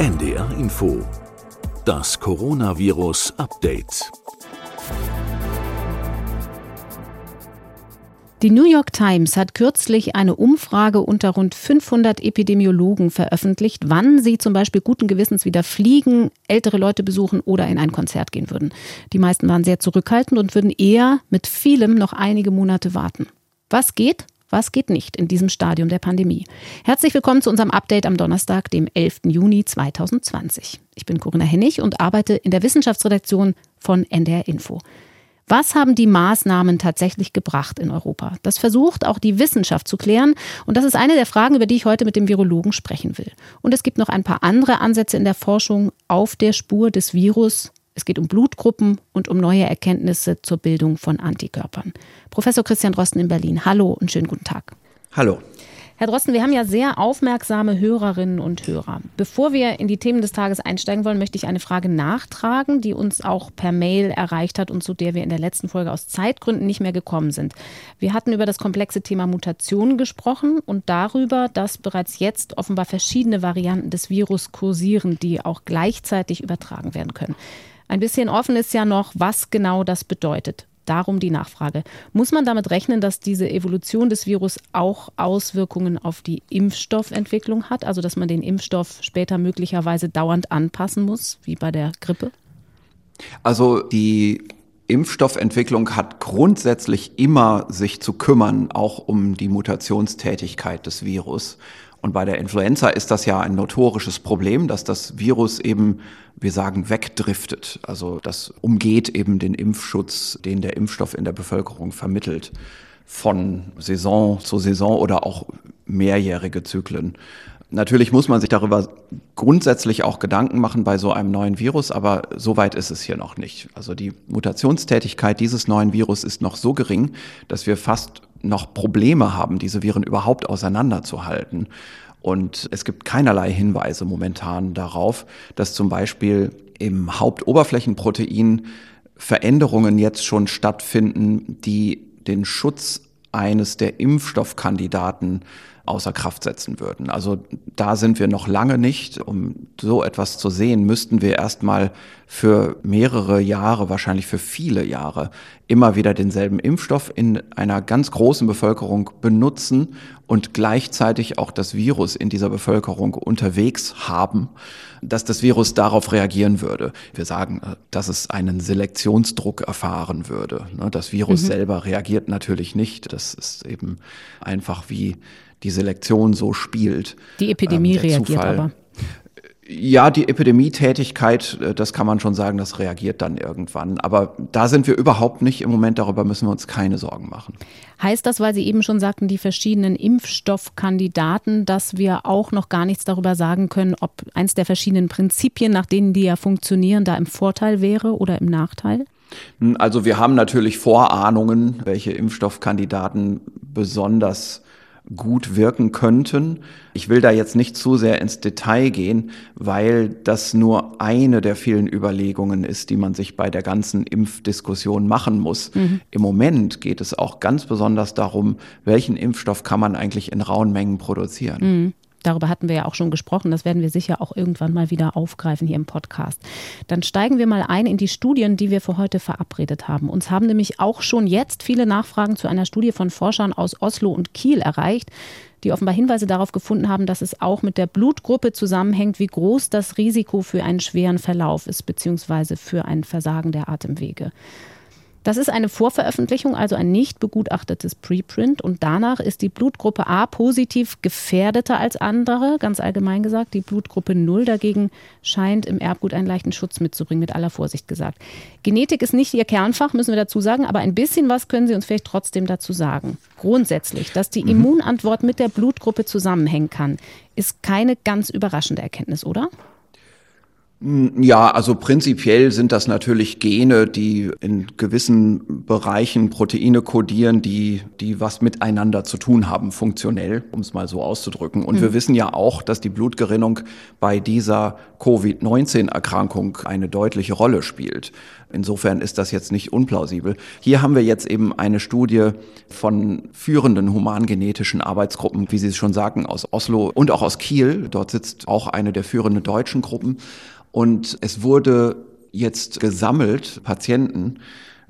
NDR Info. Das Coronavirus Update. Die New York Times hat kürzlich eine Umfrage unter rund 500 Epidemiologen veröffentlicht, wann sie zum Beispiel guten Gewissens wieder fliegen, ältere Leute besuchen oder in ein Konzert gehen würden. Die meisten waren sehr zurückhaltend und würden eher mit vielem noch einige Monate warten. Was geht? Was geht nicht in diesem Stadium der Pandemie? Herzlich willkommen zu unserem Update am Donnerstag, dem 11. Juni 2020. Ich bin Corinna Hennig und arbeite in der Wissenschaftsredaktion von NDR Info. Was haben die Maßnahmen tatsächlich gebracht in Europa? Das versucht auch die Wissenschaft zu klären. Und das ist eine der Fragen, über die ich heute mit dem Virologen sprechen will. Und es gibt noch ein paar andere Ansätze in der Forschung auf der Spur des Virus. Es geht um Blutgruppen und um neue Erkenntnisse zur Bildung von Antikörpern. Professor Christian Drosten in Berlin, hallo und schönen guten Tag. Hallo. Herr Drosten, wir haben ja sehr aufmerksame Hörerinnen und Hörer. Bevor wir in die Themen des Tages einsteigen wollen, möchte ich eine Frage nachtragen, die uns auch per Mail erreicht hat und zu der wir in der letzten Folge aus Zeitgründen nicht mehr gekommen sind. Wir hatten über das komplexe Thema Mutationen gesprochen und darüber, dass bereits jetzt offenbar verschiedene Varianten des Virus kursieren, die auch gleichzeitig übertragen werden können. Ein bisschen offen ist ja noch, was genau das bedeutet. Darum die Nachfrage. Muss man damit rechnen, dass diese Evolution des Virus auch Auswirkungen auf die Impfstoffentwicklung hat? Also dass man den Impfstoff später möglicherweise dauernd anpassen muss, wie bei der Grippe? Also die Impfstoffentwicklung hat grundsätzlich immer sich zu kümmern, auch um die Mutationstätigkeit des Virus. Und bei der Influenza ist das ja ein notorisches Problem, dass das Virus eben, wir sagen, wegdriftet. Also das umgeht eben den Impfschutz, den der Impfstoff in der Bevölkerung vermittelt, von Saison zu Saison oder auch mehrjährige Zyklen. Natürlich muss man sich darüber grundsätzlich auch Gedanken machen bei so einem neuen Virus, aber so weit ist es hier noch nicht. Also die Mutationstätigkeit dieses neuen Virus ist noch so gering, dass wir fast noch Probleme haben, diese Viren überhaupt auseinanderzuhalten. Und es gibt keinerlei Hinweise momentan darauf, dass zum Beispiel im Hauptoberflächenprotein Veränderungen jetzt schon stattfinden, die den Schutz eines der Impfstoffkandidaten außer Kraft setzen würden. Also da sind wir noch lange nicht. Um so etwas zu sehen, müssten wir erstmal für mehrere Jahre, wahrscheinlich für viele Jahre, immer wieder denselben Impfstoff in einer ganz großen Bevölkerung benutzen und gleichzeitig auch das Virus in dieser Bevölkerung unterwegs haben, dass das Virus darauf reagieren würde. Wir sagen, äh, dass es einen Selektionsdruck erfahren würde. Ne, das Virus mhm. selber reagiert natürlich nicht. Das ist eben einfach wie die Selektion so spielt. Die Epidemie ähm, reagiert Zufall. aber. Ja, die Epidemietätigkeit, äh, das kann man schon sagen, das reagiert dann irgendwann. Aber da sind wir überhaupt nicht im Moment, darüber müssen wir uns keine Sorgen machen. Heißt das, weil Sie eben schon sagten, die verschiedenen Impfstoffkandidaten, dass wir auch noch gar nichts darüber sagen können, ob eins der verschiedenen Prinzipien, nach denen die ja funktionieren, da im Vorteil wäre oder im Nachteil? Hm, also wir haben natürlich Vorahnungen, welche Impfstoffkandidaten besonders gut wirken könnten. Ich will da jetzt nicht zu sehr ins Detail gehen, weil das nur eine der vielen Überlegungen ist, die man sich bei der ganzen Impfdiskussion machen muss. Mhm. Im Moment geht es auch ganz besonders darum, welchen Impfstoff kann man eigentlich in rauen Mengen produzieren. Mhm. Darüber hatten wir ja auch schon gesprochen. Das werden wir sicher auch irgendwann mal wieder aufgreifen hier im Podcast. Dann steigen wir mal ein in die Studien, die wir für heute verabredet haben. Uns haben nämlich auch schon jetzt viele Nachfragen zu einer Studie von Forschern aus Oslo und Kiel erreicht, die offenbar Hinweise darauf gefunden haben, dass es auch mit der Blutgruppe zusammenhängt, wie groß das Risiko für einen schweren Verlauf ist, beziehungsweise für ein Versagen der Atemwege. Das ist eine Vorveröffentlichung, also ein nicht begutachtetes Preprint. Und danach ist die Blutgruppe A positiv gefährdeter als andere, ganz allgemein gesagt. Die Blutgruppe 0 dagegen scheint im Erbgut einen leichten Schutz mitzubringen, mit aller Vorsicht gesagt. Genetik ist nicht ihr Kernfach, müssen wir dazu sagen, aber ein bisschen was können Sie uns vielleicht trotzdem dazu sagen. Grundsätzlich, dass die mhm. Immunantwort mit der Blutgruppe zusammenhängen kann, ist keine ganz überraschende Erkenntnis, oder? Hm, ja, also prinzipiell sind das natürlich Gene, die in gewissen Bereichen Proteine kodieren, die, die was miteinander zu tun haben, funktionell, um es mal so auszudrücken. Und mhm. wir wissen ja auch, dass die Blutgerinnung bei dieser Covid-19-Erkrankung eine deutliche Rolle spielt. Insofern ist das jetzt nicht unplausibel. Hier haben wir jetzt eben eine Studie von führenden humangenetischen Arbeitsgruppen, wie Sie es schon sagten, aus Oslo und auch aus Kiel. Dort sitzt auch eine der führenden deutschen Gruppen. Und es wurde jetzt gesammelt, Patienten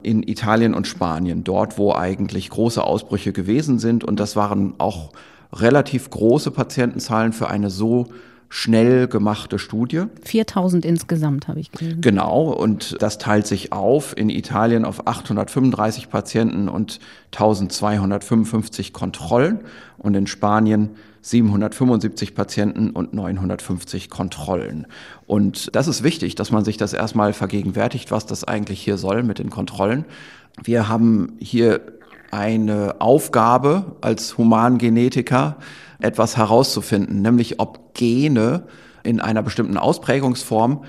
in Italien und Spanien, dort wo eigentlich große Ausbrüche gewesen sind. Und das waren auch relativ große Patientenzahlen für eine so schnell gemachte Studie. 4000 insgesamt habe ich gelesen. Genau, und das teilt sich auf in Italien auf 835 Patienten und 1255 Kontrollen und in Spanien 775 Patienten und 950 Kontrollen. Und das ist wichtig, dass man sich das erstmal vergegenwärtigt, was das eigentlich hier soll mit den Kontrollen. Wir haben hier eine Aufgabe als Humangenetiker, etwas herauszufinden, nämlich ob Gene in einer bestimmten Ausprägungsform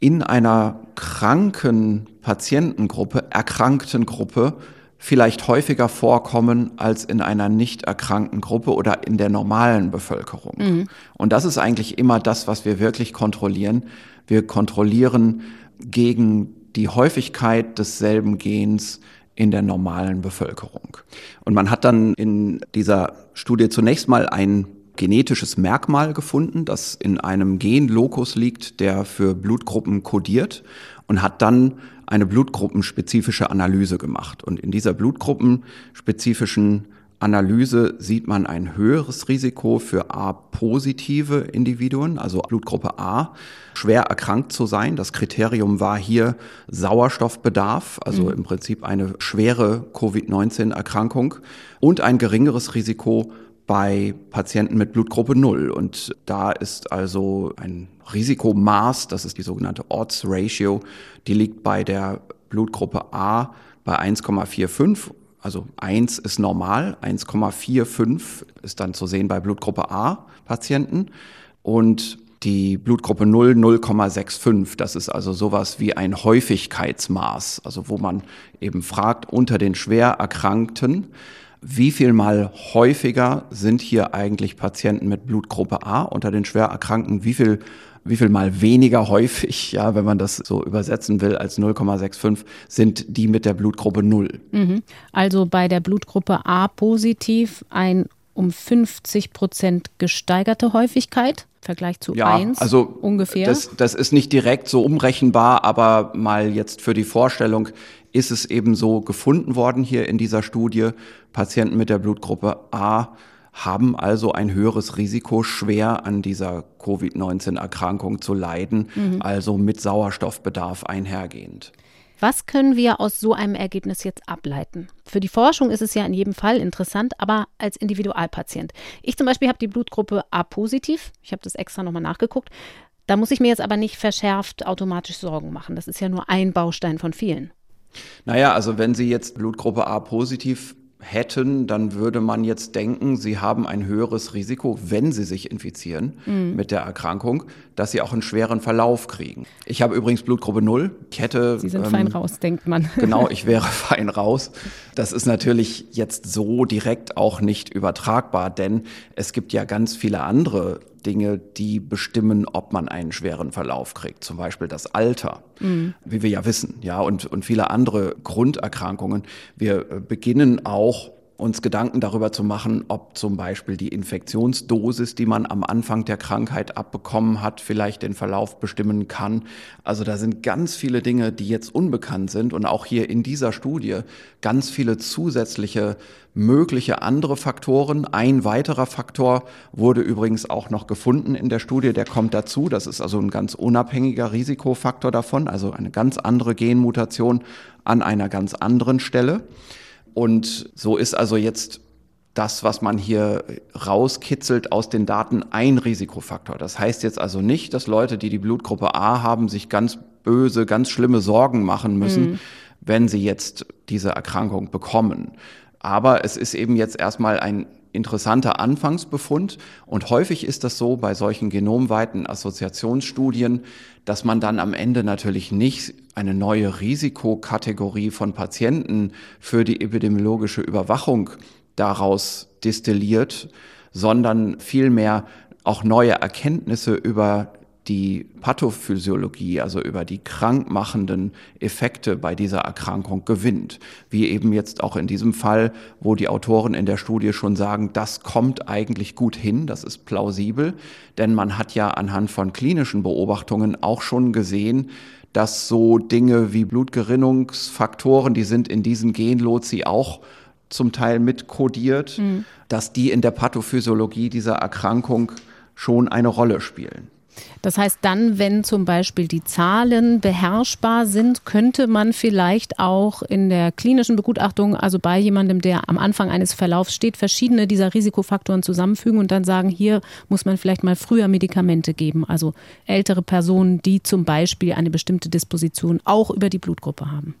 in einer kranken Patientengruppe, erkrankten Gruppe vielleicht häufiger vorkommen als in einer nicht erkrankten Gruppe oder in der normalen Bevölkerung. Mhm. Und das ist eigentlich immer das, was wir wirklich kontrollieren. Wir kontrollieren gegen die Häufigkeit desselben Gens in der normalen Bevölkerung. Und man hat dann in dieser Studie zunächst mal ein genetisches Merkmal gefunden, das in einem Genlokus liegt, der für Blutgruppen kodiert und hat dann eine blutgruppenspezifische Analyse gemacht. Und in dieser blutgruppenspezifischen Analyse sieht man ein höheres Risiko für A-positive Individuen, also Blutgruppe A, schwer erkrankt zu sein. Das Kriterium war hier Sauerstoffbedarf, also mhm. im Prinzip eine schwere Covid-19-Erkrankung und ein geringeres Risiko bei Patienten mit Blutgruppe 0. Und da ist also ein Risikomaß, das ist die sogenannte Odds Ratio, die liegt bei der Blutgruppe A bei 1,45. Also 1 ist normal, 1,45 ist dann zu sehen bei Blutgruppe A Patienten und die Blutgruppe 0 0,65. Das ist also sowas wie ein Häufigkeitsmaß, also wo man eben fragt unter den schwer Erkrankten, wie viel mal häufiger sind hier eigentlich Patienten mit Blutgruppe A unter den schwer Erkrankten? Wie viel wie viel mal weniger häufig, ja, wenn man das so übersetzen will, als 0,65 sind die mit der Blutgruppe 0. Mhm. Also bei der Blutgruppe A positiv ein um 50 Prozent gesteigerte Häufigkeit. Vergleich zu ja, 1 also ungefähr. Das, das ist nicht direkt so umrechenbar, aber mal jetzt für die Vorstellung ist es eben so gefunden worden hier in dieser Studie. Patienten mit der Blutgruppe A haben also ein höheres Risiko, schwer an dieser Covid-19-Erkrankung zu leiden, mhm. also mit Sauerstoffbedarf einhergehend. Was können wir aus so einem Ergebnis jetzt ableiten? Für die Forschung ist es ja in jedem Fall interessant, aber als Individualpatient. Ich zum Beispiel habe die Blutgruppe A positiv. Ich habe das extra nochmal nachgeguckt. Da muss ich mir jetzt aber nicht verschärft automatisch Sorgen machen. Das ist ja nur ein Baustein von vielen. Naja, also wenn Sie jetzt Blutgruppe A positiv hätten, dann würde man jetzt denken, sie haben ein höheres Risiko, wenn sie sich infizieren mhm. mit der Erkrankung, dass sie auch einen schweren Verlauf kriegen. Ich habe übrigens Blutgruppe 0. Ich hätte. Sie sind ähm, fein raus, denkt man. genau, ich wäre fein raus. Das ist natürlich jetzt so direkt auch nicht übertragbar, denn es gibt ja ganz viele andere Dinge, die bestimmen, ob man einen schweren Verlauf kriegt. Zum Beispiel das Alter, mhm. wie wir ja wissen, ja, und, und viele andere Grunderkrankungen. Wir beginnen auch uns Gedanken darüber zu machen, ob zum Beispiel die Infektionsdosis, die man am Anfang der Krankheit abbekommen hat, vielleicht den Verlauf bestimmen kann. Also da sind ganz viele Dinge, die jetzt unbekannt sind und auch hier in dieser Studie ganz viele zusätzliche mögliche andere Faktoren. Ein weiterer Faktor wurde übrigens auch noch gefunden in der Studie, der kommt dazu. Das ist also ein ganz unabhängiger Risikofaktor davon, also eine ganz andere Genmutation an einer ganz anderen Stelle. Und so ist also jetzt das, was man hier rauskitzelt aus den Daten, ein Risikofaktor. Das heißt jetzt also nicht, dass Leute, die die Blutgruppe A haben, sich ganz böse, ganz schlimme Sorgen machen müssen, mhm. wenn sie jetzt diese Erkrankung bekommen. Aber es ist eben jetzt erstmal ein interessanter Anfangsbefund. Und häufig ist das so bei solchen genomweiten Assoziationsstudien, dass man dann am Ende natürlich nicht eine neue Risikokategorie von Patienten für die epidemiologische Überwachung daraus destilliert, sondern vielmehr auch neue Erkenntnisse über die Pathophysiologie, also über die krankmachenden Effekte bei dieser Erkrankung gewinnt. Wie eben jetzt auch in diesem Fall, wo die Autoren in der Studie schon sagen, das kommt eigentlich gut hin, das ist plausibel, denn man hat ja anhand von klinischen Beobachtungen auch schon gesehen, dass so Dinge wie Blutgerinnungsfaktoren, die sind in diesen Genlozi auch zum Teil mitkodiert, mhm. dass die in der Pathophysiologie dieser Erkrankung schon eine Rolle spielen. Das heißt, dann, wenn zum Beispiel die Zahlen beherrschbar sind, könnte man vielleicht auch in der klinischen Begutachtung, also bei jemandem, der am Anfang eines Verlaufs steht, verschiedene dieser Risikofaktoren zusammenfügen und dann sagen, hier muss man vielleicht mal früher Medikamente geben. Also ältere Personen, die zum Beispiel eine bestimmte Disposition auch über die Blutgruppe haben.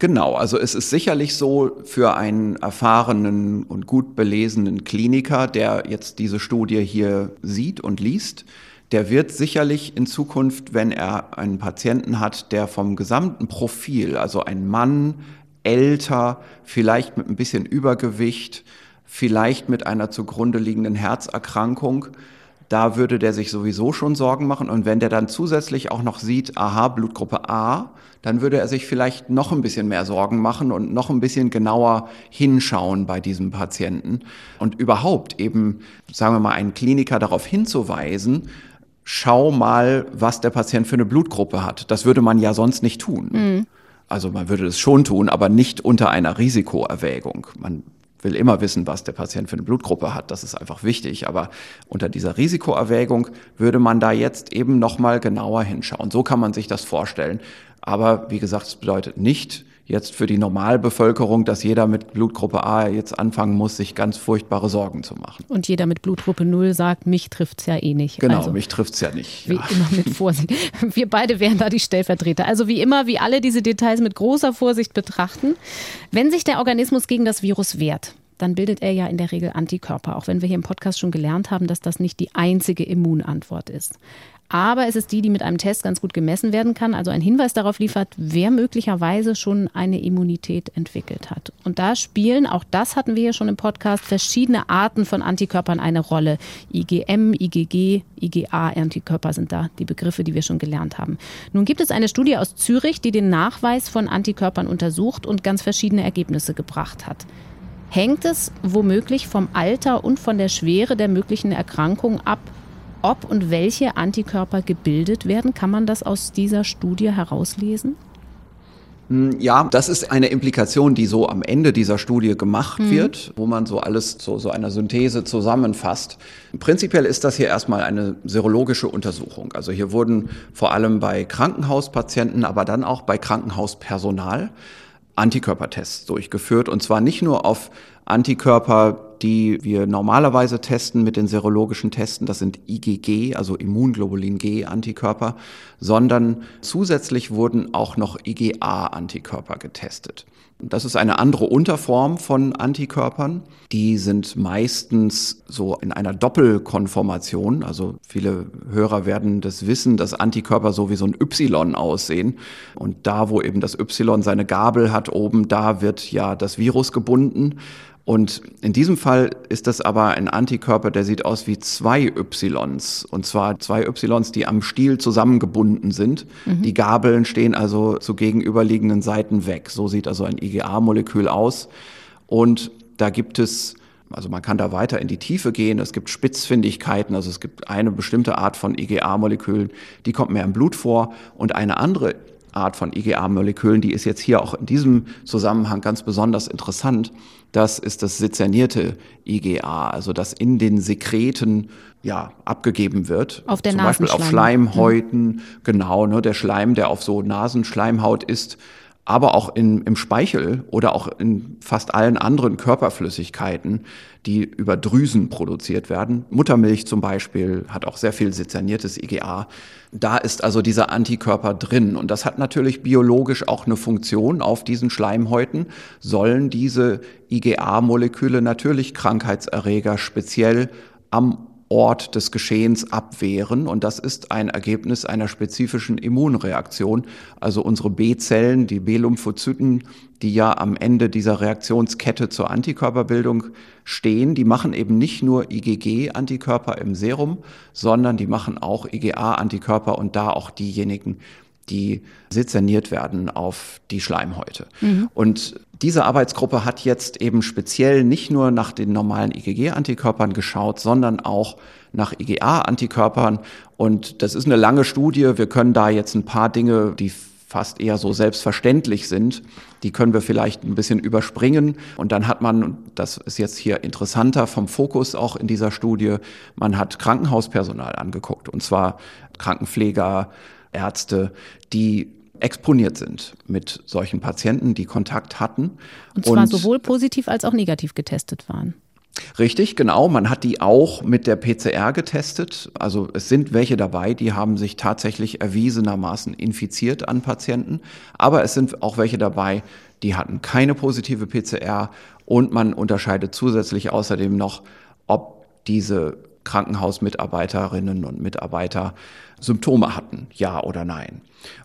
Genau, also es ist sicherlich so für einen erfahrenen und gut belesenen Kliniker, der jetzt diese Studie hier sieht und liest, der wird sicherlich in Zukunft, wenn er einen Patienten hat, der vom gesamten Profil, also ein Mann, älter, vielleicht mit ein bisschen Übergewicht, vielleicht mit einer zugrunde liegenden Herzerkrankung, da würde der sich sowieso schon Sorgen machen. Und wenn der dann zusätzlich auch noch sieht, aha, Blutgruppe A, dann würde er sich vielleicht noch ein bisschen mehr Sorgen machen und noch ein bisschen genauer hinschauen bei diesem Patienten. Und überhaupt eben, sagen wir mal, einen Kliniker darauf hinzuweisen, schau mal, was der Patient für eine Blutgruppe hat. Das würde man ja sonst nicht tun. Mhm. Also man würde es schon tun, aber nicht unter einer Risikoerwägung. Man will immer wissen, was der Patient für eine Blutgruppe hat. Das ist einfach wichtig. Aber unter dieser Risikoerwägung würde man da jetzt eben nochmal genauer hinschauen. So kann man sich das vorstellen. Aber wie gesagt, es bedeutet nicht, jetzt für die Normalbevölkerung, dass jeder mit Blutgruppe A jetzt anfangen muss, sich ganz furchtbare Sorgen zu machen. Und jeder mit Blutgruppe 0 sagt, mich trifft es ja eh nicht. Genau, also, mich trifft es ja nicht. Wie ja. immer mit Vorsicht. Wir beide wären da die Stellvertreter. Also wie immer, wie alle diese Details mit großer Vorsicht betrachten. Wenn sich der Organismus gegen das Virus wehrt, dann bildet er ja in der Regel Antikörper, auch wenn wir hier im Podcast schon gelernt haben, dass das nicht die einzige Immunantwort ist. Aber es ist die, die mit einem Test ganz gut gemessen werden kann, also ein Hinweis darauf liefert, wer möglicherweise schon eine Immunität entwickelt hat. Und da spielen, auch das hatten wir ja schon im Podcast, verschiedene Arten von Antikörpern eine Rolle. IgM, IgG, IgA-Antikörper sind da die Begriffe, die wir schon gelernt haben. Nun gibt es eine Studie aus Zürich, die den Nachweis von Antikörpern untersucht und ganz verschiedene Ergebnisse gebracht hat. Hängt es womöglich vom Alter und von der Schwere der möglichen Erkrankung ab, ob und welche Antikörper gebildet werden? Kann man das aus dieser Studie herauslesen? Hm, ja, das ist eine Implikation, die so am Ende dieser Studie gemacht mhm. wird, wo man so alles zu so einer Synthese zusammenfasst. Prinzipiell ist das hier erstmal eine serologische Untersuchung. Also hier wurden vor allem bei Krankenhauspatienten, aber dann auch bei Krankenhauspersonal Antikörpertests durchgeführt und zwar nicht nur auf Antikörper, die wir normalerweise testen mit den serologischen Testen, das sind IgG, also Immunglobulin G Antikörper, sondern zusätzlich wurden auch noch IgA-Antikörper getestet. Das ist eine andere Unterform von Antikörpern. Die sind meistens so in einer Doppelkonformation. Also viele Hörer werden das wissen, dass Antikörper so wie so ein Y aussehen. Und da, wo eben das Y seine Gabel hat oben, da wird ja das Virus gebunden. Und in diesem Fall ist das aber ein Antikörper, der sieht aus wie zwei Ys. Und zwar zwei Ys, die am Stiel zusammengebunden sind. Mhm. Die Gabeln stehen also zu gegenüberliegenden Seiten weg. So sieht also ein IgA-Molekül aus. Und da gibt es also man kann da weiter in die Tiefe gehen. Es gibt Spitzfindigkeiten. Also es gibt eine bestimmte Art von IgA-Molekülen, die kommt mehr im Blut vor und eine andere Art von IgA-Molekülen, die ist jetzt hier auch in diesem Zusammenhang ganz besonders interessant. Das ist das sezernierte IgA, also das in den Sekreten ja, abgegeben wird. Auf der Zum Beispiel auf Schleimhäuten, mhm. genau, ne, der Schleim, der auf so Nasenschleimhaut ist, aber auch in, im Speichel oder auch in fast allen anderen Körperflüssigkeiten, die über Drüsen produziert werden. Muttermilch zum Beispiel hat auch sehr viel sezerniertes IgA. Da ist also dieser Antikörper drin. Und das hat natürlich biologisch auch eine Funktion auf diesen Schleimhäuten. Sollen diese IgA-Moleküle natürlich Krankheitserreger speziell am Ort des Geschehens abwehren. Und das ist ein Ergebnis einer spezifischen Immunreaktion. Also unsere B-Zellen, die B-Lymphozyten, die ja am Ende dieser Reaktionskette zur Antikörperbildung stehen, die machen eben nicht nur IgG-Antikörper im Serum, sondern die machen auch IgA-Antikörper und da auch diejenigen, die sezerniert werden auf die Schleimhäute. Mhm. Und diese Arbeitsgruppe hat jetzt eben speziell nicht nur nach den normalen IgG-Antikörpern geschaut, sondern auch nach IgA-Antikörpern. Und das ist eine lange Studie. Wir können da jetzt ein paar Dinge, die fast eher so selbstverständlich sind, die können wir vielleicht ein bisschen überspringen. Und dann hat man, das ist jetzt hier interessanter vom Fokus auch in dieser Studie, man hat Krankenhauspersonal angeguckt. Und zwar Krankenpfleger, Ärzte, die exponiert sind mit solchen Patienten, die Kontakt hatten. Und zwar und sowohl positiv als auch negativ getestet waren. Richtig, genau. Man hat die auch mit der PCR getestet. Also es sind welche dabei, die haben sich tatsächlich erwiesenermaßen infiziert an Patienten. Aber es sind auch welche dabei, die hatten keine positive PCR. Und man unterscheidet zusätzlich außerdem noch, ob diese Krankenhausmitarbeiterinnen und Mitarbeiter Symptome hatten, ja oder nein.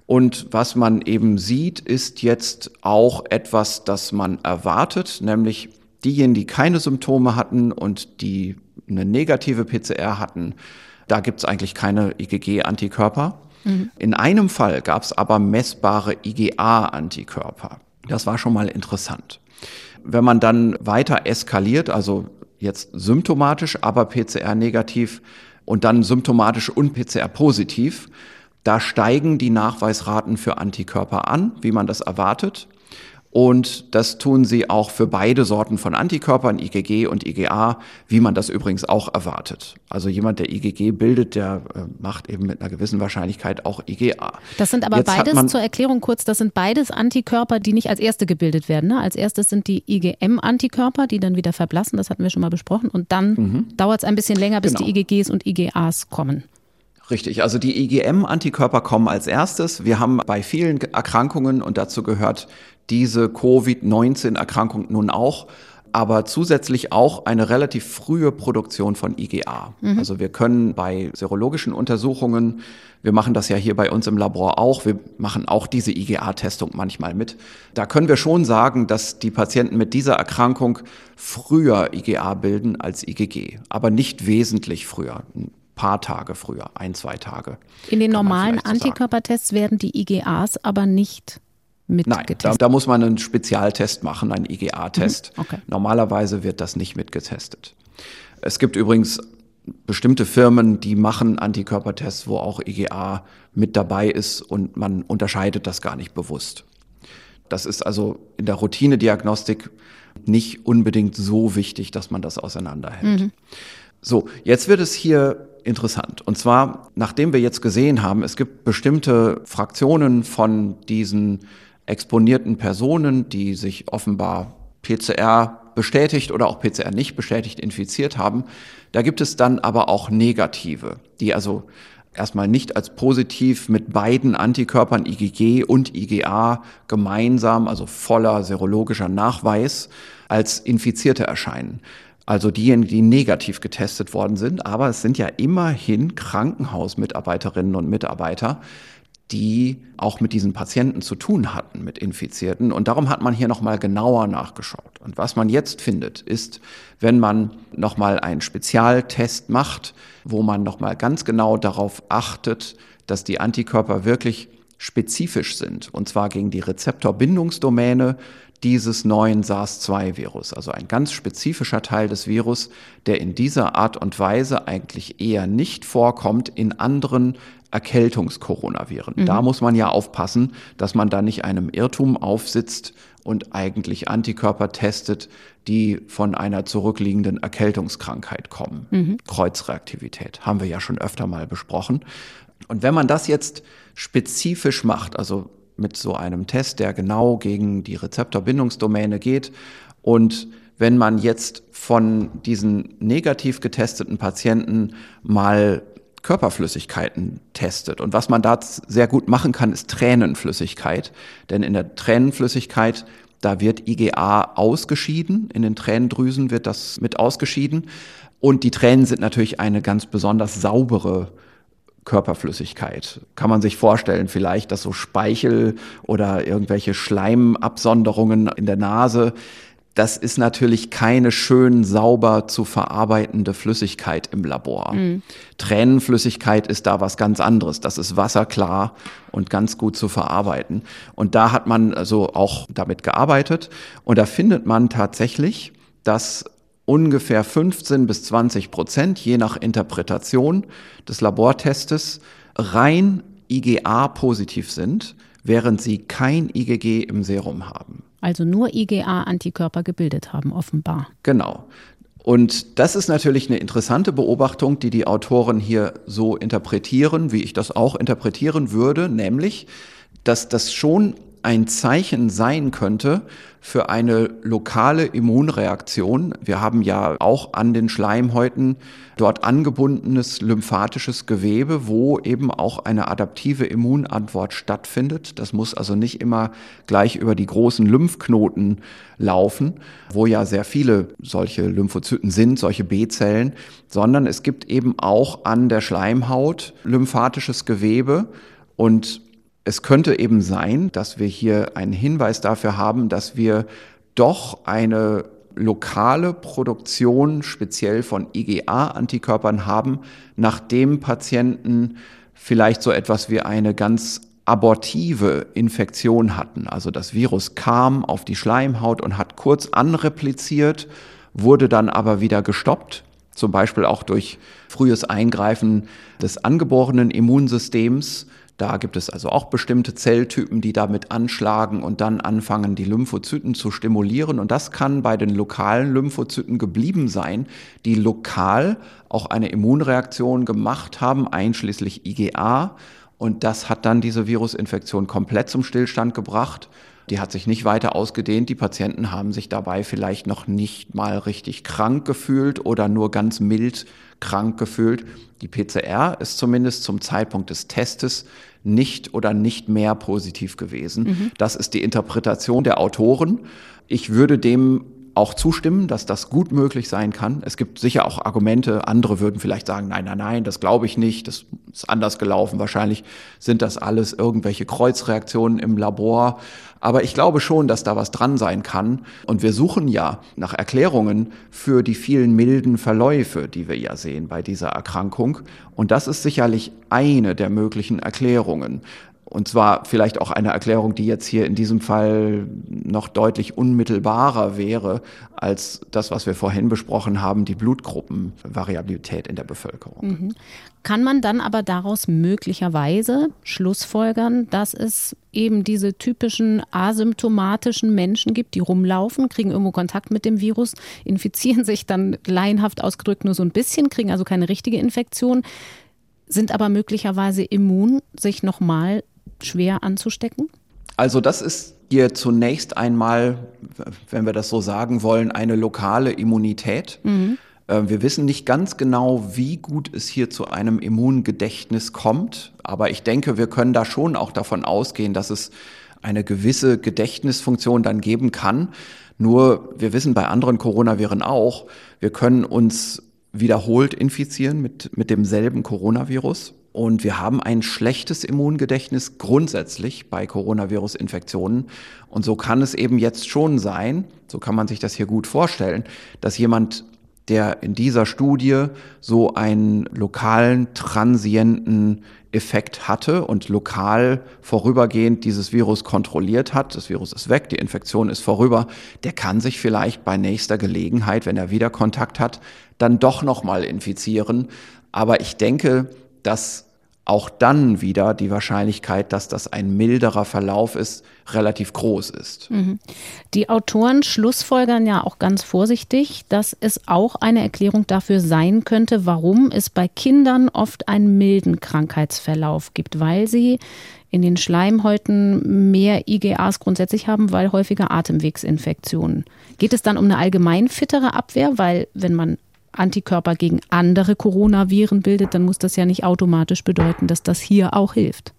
Und was man eben sieht, ist jetzt auch etwas, das man erwartet, nämlich diejenigen, die keine Symptome hatten und die eine negative PCR hatten, da gibt es eigentlich keine IgG-Antikörper. Mhm. In einem Fall gab es aber messbare IgA-Antikörper. Das war schon mal interessant. Wenn man dann weiter eskaliert, also jetzt symptomatisch, aber PCR-negativ und dann symptomatisch und PCR-positiv, da steigen die Nachweisraten für Antikörper an, wie man das erwartet. Und das tun sie auch für beide Sorten von Antikörpern, IgG und IgA, wie man das übrigens auch erwartet. Also jemand, der IgG bildet, der äh, macht eben mit einer gewissen Wahrscheinlichkeit auch IgA. Das sind aber Jetzt beides, zur Erklärung kurz, das sind beides Antikörper, die nicht als erste gebildet werden. Ne? Als erstes sind die IgM-Antikörper, die dann wieder verblassen, das hatten wir schon mal besprochen. Und dann mhm. dauert es ein bisschen länger, bis genau. die IgGs und IgAs kommen. Richtig, also die IgM-Antikörper kommen als erstes. Wir haben bei vielen Erkrankungen, und dazu gehört diese Covid-19-Erkrankung nun auch, aber zusätzlich auch eine relativ frühe Produktion von IgA. Mhm. Also wir können bei serologischen Untersuchungen, wir machen das ja hier bei uns im Labor auch, wir machen auch diese IgA-Testung manchmal mit. Da können wir schon sagen, dass die Patienten mit dieser Erkrankung früher IgA bilden als IgG, aber nicht wesentlich früher paar Tage früher, ein, zwei Tage. In den normalen Antikörpertests werden die IgAs aber nicht mitgetestet? Nein, da, da, muss man einen Spezialtest machen, einen IgA-Test. Mhm, okay. Normalerweise wird das nicht mitgetestet. Es gibt übrigens bestimmte Firmen, die machen Antikörpertests, wo auch IgA mit dabei ist und man unterscheidet das gar nicht bewusst. Das ist also in der Routinediagnostik nicht unbedingt so wichtig, dass man das auseinanderhält. Mhm. So, jetzt wird es hier interessant. Und zwar, nachdem wir jetzt gesehen haben, es gibt bestimmte Fraktionen von diesen exponierten Personen, die sich offenbar PCR bestätigt oder auch PCR nicht bestätigt infiziert haben. Da gibt es dann aber auch negative, die also erstmal nicht als positiv mit beiden Antikörpern IgG und IgA gemeinsam, also voller serologischer Nachweis, als Infizierte erscheinen. Also diejenigen, die negativ getestet worden sind. Aber es sind ja immerhin Krankenhausmitarbeiterinnen und Mitarbeiter, die auch mit diesen Patienten zu tun hatten, mit Infizierten. Und darum hat man hier nochmal genauer nachgeschaut. Und was man jetzt findet, ist, wenn man nochmal einen Spezialtest macht, wo man nochmal ganz genau darauf achtet, dass die Antikörper wirklich spezifisch sind, und zwar gegen die Rezeptorbindungsdomäne dieses neuen SARS-2-Virus, also ein ganz spezifischer Teil des Virus, der in dieser Art und Weise eigentlich eher nicht vorkommt in anderen Erkältungskoronaviren. Mhm. Da muss man ja aufpassen, dass man da nicht einem Irrtum aufsitzt und eigentlich Antikörper testet, die von einer zurückliegenden Erkältungskrankheit kommen. Mhm. Kreuzreaktivität haben wir ja schon öfter mal besprochen. Und wenn man das jetzt spezifisch macht, also mit so einem Test, der genau gegen die Rezeptorbindungsdomäne geht. Und wenn man jetzt von diesen negativ getesteten Patienten mal Körperflüssigkeiten testet. Und was man da sehr gut machen kann, ist Tränenflüssigkeit. Denn in der Tränenflüssigkeit, da wird IgA ausgeschieden. In den Tränendrüsen wird das mit ausgeschieden. Und die Tränen sind natürlich eine ganz besonders saubere Körperflüssigkeit. Kann man sich vorstellen, vielleicht, dass so Speichel oder irgendwelche Schleimabsonderungen in der Nase, das ist natürlich keine schön sauber zu verarbeitende Flüssigkeit im Labor. Mhm. Tränenflüssigkeit ist da was ganz anderes. Das ist wasserklar und ganz gut zu verarbeiten. Und da hat man also auch damit gearbeitet. Und da findet man tatsächlich, dass ungefähr 15 bis 20 Prozent, je nach Interpretation des Labortestes, rein IgA positiv sind, während sie kein IgG im Serum haben. Also nur IgA-Antikörper gebildet haben, offenbar. Genau. Und das ist natürlich eine interessante Beobachtung, die die Autoren hier so interpretieren, wie ich das auch interpretieren würde, nämlich, dass das schon ein Zeichen sein könnte für eine lokale Immunreaktion. Wir haben ja auch an den Schleimhäuten dort angebundenes lymphatisches Gewebe, wo eben auch eine adaptive Immunantwort stattfindet. Das muss also nicht immer gleich über die großen Lymphknoten laufen, wo ja sehr viele solche Lymphozyten sind, solche B-Zellen, sondern es gibt eben auch an der Schleimhaut lymphatisches Gewebe und es könnte eben sein, dass wir hier einen Hinweis dafür haben, dass wir doch eine lokale Produktion speziell von IgA-Antikörpern haben, nachdem Patienten vielleicht so etwas wie eine ganz abortive Infektion hatten. Also das Virus kam auf die Schleimhaut und hat kurz anrepliziert, wurde dann aber wieder gestoppt, zum Beispiel auch durch frühes Eingreifen des angeborenen Immunsystems da gibt es also auch bestimmte Zelltypen, die damit anschlagen und dann anfangen, die Lymphozyten zu stimulieren. Und das kann bei den lokalen Lymphozyten geblieben sein, die lokal auch eine Immunreaktion gemacht haben, einschließlich IgA. Und das hat dann diese Virusinfektion komplett zum Stillstand gebracht. Die hat sich nicht weiter ausgedehnt. Die Patienten haben sich dabei vielleicht noch nicht mal richtig krank gefühlt oder nur ganz mild krank gefühlt. Die PCR ist zumindest zum Zeitpunkt des Testes nicht oder nicht mehr positiv gewesen. Mhm. Das ist die Interpretation der Autoren. Ich würde dem auch zustimmen, dass das gut möglich sein kann. Es gibt sicher auch Argumente, andere würden vielleicht sagen, nein, nein, nein, das glaube ich nicht, das ist anders gelaufen. Wahrscheinlich sind das alles irgendwelche Kreuzreaktionen im Labor. Aber ich glaube schon, dass da was dran sein kann. Und wir suchen ja nach Erklärungen für die vielen milden Verläufe, die wir ja sehen bei dieser Erkrankung. Und das ist sicherlich eine der möglichen Erklärungen. Und zwar vielleicht auch eine Erklärung, die jetzt hier in diesem Fall noch deutlich unmittelbarer wäre als das, was wir vorhin besprochen haben, die Blutgruppenvariabilität in der Bevölkerung. Mhm. Kann man dann aber daraus möglicherweise schlussfolgern, dass es eben diese typischen asymptomatischen Menschen gibt, die rumlaufen, kriegen irgendwo Kontakt mit dem Virus, infizieren sich dann laienhaft ausgedrückt nur so ein bisschen, kriegen also keine richtige Infektion, sind aber möglicherweise immun, sich nochmal schwer anzustecken? Also das ist hier zunächst einmal, wenn wir das so sagen wollen, eine lokale Immunität. Mhm. Äh, wir wissen nicht ganz genau, wie gut es hier zu einem Immungedächtnis kommt, aber ich denke, wir können da schon auch davon ausgehen, dass es eine gewisse Gedächtnisfunktion dann geben kann. Nur wir wissen bei anderen Coronaviren auch, wir können uns wiederholt infizieren mit, mit demselben Coronavirus. Und wir haben ein schlechtes Immungedächtnis grundsätzlich bei Coronavirus-Infektionen. Und so kann es eben jetzt schon sein, so kann man sich das hier gut vorstellen, dass jemand, der in dieser Studie so einen lokalen, transienten Effekt hatte und lokal vorübergehend dieses Virus kontrolliert hat, das Virus ist weg, die Infektion ist vorüber, der kann sich vielleicht bei nächster Gelegenheit, wenn er wieder Kontakt hat, dann doch nochmal infizieren. Aber ich denke, dass auch dann wieder die Wahrscheinlichkeit, dass das ein milderer Verlauf ist, relativ groß ist. Mhm. Die Autoren schlussfolgern ja auch ganz vorsichtig, dass es auch eine Erklärung dafür sein könnte, warum es bei Kindern oft einen milden Krankheitsverlauf gibt, weil sie in den Schleimhäuten mehr IgAs grundsätzlich haben, weil häufiger Atemwegsinfektionen. Geht es dann um eine allgemein fittere Abwehr, weil wenn man Antikörper gegen andere Coronaviren bildet, dann muss das ja nicht automatisch bedeuten, dass das hier auch hilft.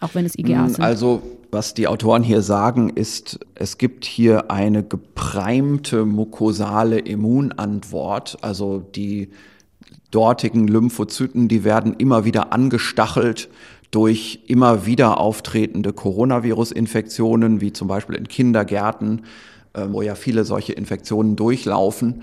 Auch wenn es IgA sind. Also, was die Autoren hier sagen, ist, es gibt hier eine gepreimte mukosale Immunantwort. Also die dortigen Lymphozyten, die werden immer wieder angestachelt durch immer wieder auftretende Coronavirus-Infektionen, wie zum Beispiel in Kindergärten, äh, wo ja viele solche Infektionen durchlaufen.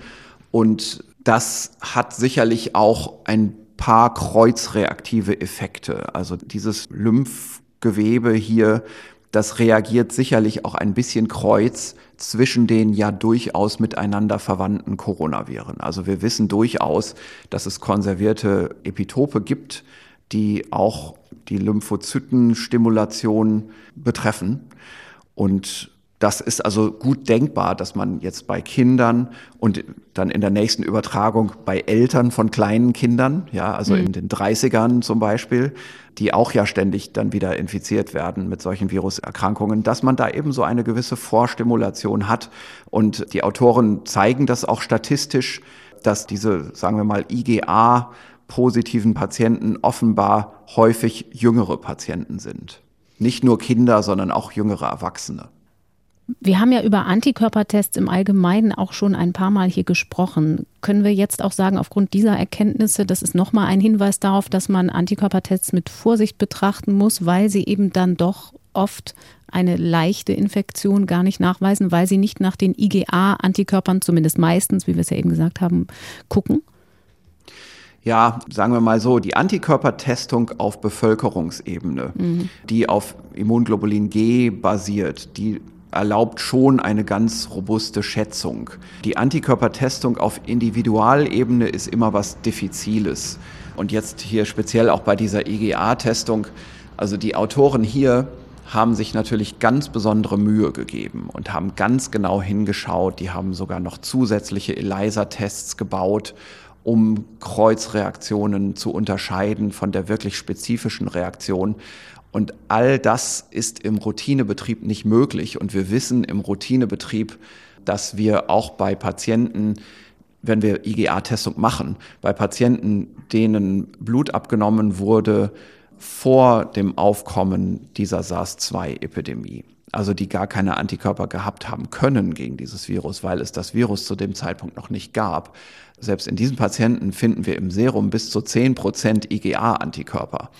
Und das hat sicherlich auch ein paar kreuzreaktive Effekte. Also dieses Lymphgewebe hier, das reagiert sicherlich auch ein bisschen kreuz zwischen den ja durchaus miteinander verwandten Coronaviren. Also wir wissen durchaus, dass es konservierte Epitope gibt, die auch die Lymphozytenstimulation betreffen. Und das ist also gut denkbar, dass man jetzt bei Kindern und dann in der nächsten Übertragung bei Eltern von kleinen Kindern, ja, also mhm. in den 30ern zum Beispiel, die auch ja ständig dann wieder infiziert werden mit solchen Viruserkrankungen, dass man da eben so eine gewisse Vorstimulation hat. Und die Autoren zeigen das auch statistisch, dass diese, sagen wir mal, IGA positiven Patienten offenbar häufig jüngere Patienten sind. Nicht nur Kinder, sondern auch jüngere Erwachsene. Wir haben ja über Antikörpertests im Allgemeinen auch schon ein paar Mal hier gesprochen. Können wir jetzt auch sagen, aufgrund dieser Erkenntnisse, das ist nochmal ein Hinweis darauf, dass man Antikörpertests mit Vorsicht betrachten muss, weil sie eben dann doch oft eine leichte Infektion gar nicht nachweisen, weil sie nicht nach den IgA-Antikörpern, zumindest meistens, wie wir es ja eben gesagt haben, gucken? ja, sagen wir mal so, die Antikörpertestung auf Bevölkerungsebene, mhm. die auf Immunglobulin G basiert, die erlaubt schon eine ganz robuste Schätzung. Die Antikörpertestung auf Individualebene ist immer was Diffiziles. Und jetzt hier speziell auch bei dieser IgA-Testung, also die Autoren hier haben sich natürlich ganz besondere Mühe gegeben und haben ganz genau hingeschaut. Die haben sogar noch zusätzliche ELISA-Tests gebaut, um Kreuzreaktionen zu unterscheiden von der wirklich spezifischen Reaktion. Und all das ist im Routinebetrieb nicht möglich. Und wir wissen im Routinebetrieb, dass wir auch bei Patienten, wenn wir IgA-Testung machen, bei Patienten, denen Blut abgenommen wurde vor dem Aufkommen dieser SARS-2-Epidemie, also die gar keine Antikörper gehabt haben können gegen dieses Virus, weil es das Virus zu dem Zeitpunkt noch nicht gab. Selbst in diesen Patienten finden wir im Serum bis zu 10 Prozent IgA-Antikörper.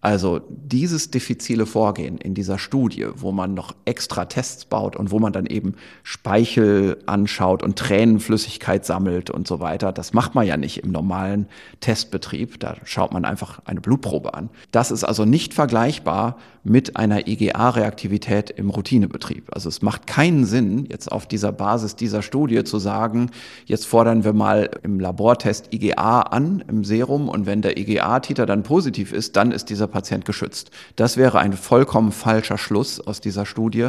Also dieses diffizile Vorgehen in dieser Studie, wo man noch extra Tests baut und wo man dann eben Speichel anschaut und Tränenflüssigkeit sammelt und so weiter, das macht man ja nicht im normalen Testbetrieb. Da schaut man einfach eine Blutprobe an. Das ist also nicht vergleichbar mit einer IgA-Reaktivität im Routinebetrieb. Also es macht keinen Sinn, jetzt auf dieser Basis dieser Studie zu sagen, jetzt fordern wir mal im Labortest IgA an im Serum und wenn der IgA-Titer dann positiv ist, dann ist dieser Patient geschützt. Das wäre ein vollkommen falscher Schluss aus dieser Studie.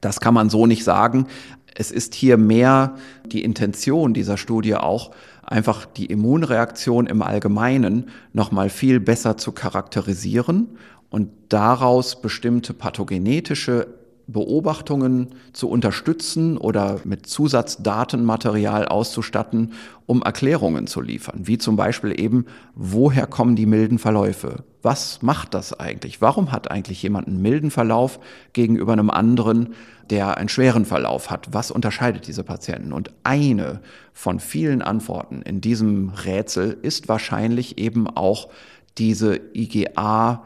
Das kann man so nicht sagen. Es ist hier mehr die Intention dieser Studie auch, einfach die Immunreaktion im Allgemeinen nochmal viel besser zu charakterisieren und daraus bestimmte pathogenetische Beobachtungen zu unterstützen oder mit Zusatzdatenmaterial auszustatten, um Erklärungen zu liefern, wie zum Beispiel eben, woher kommen die milden Verläufe? Was macht das eigentlich? Warum hat eigentlich jemand einen milden Verlauf gegenüber einem anderen, der einen schweren Verlauf hat? Was unterscheidet diese Patienten? Und eine von vielen Antworten in diesem Rätsel ist wahrscheinlich eben auch diese IgA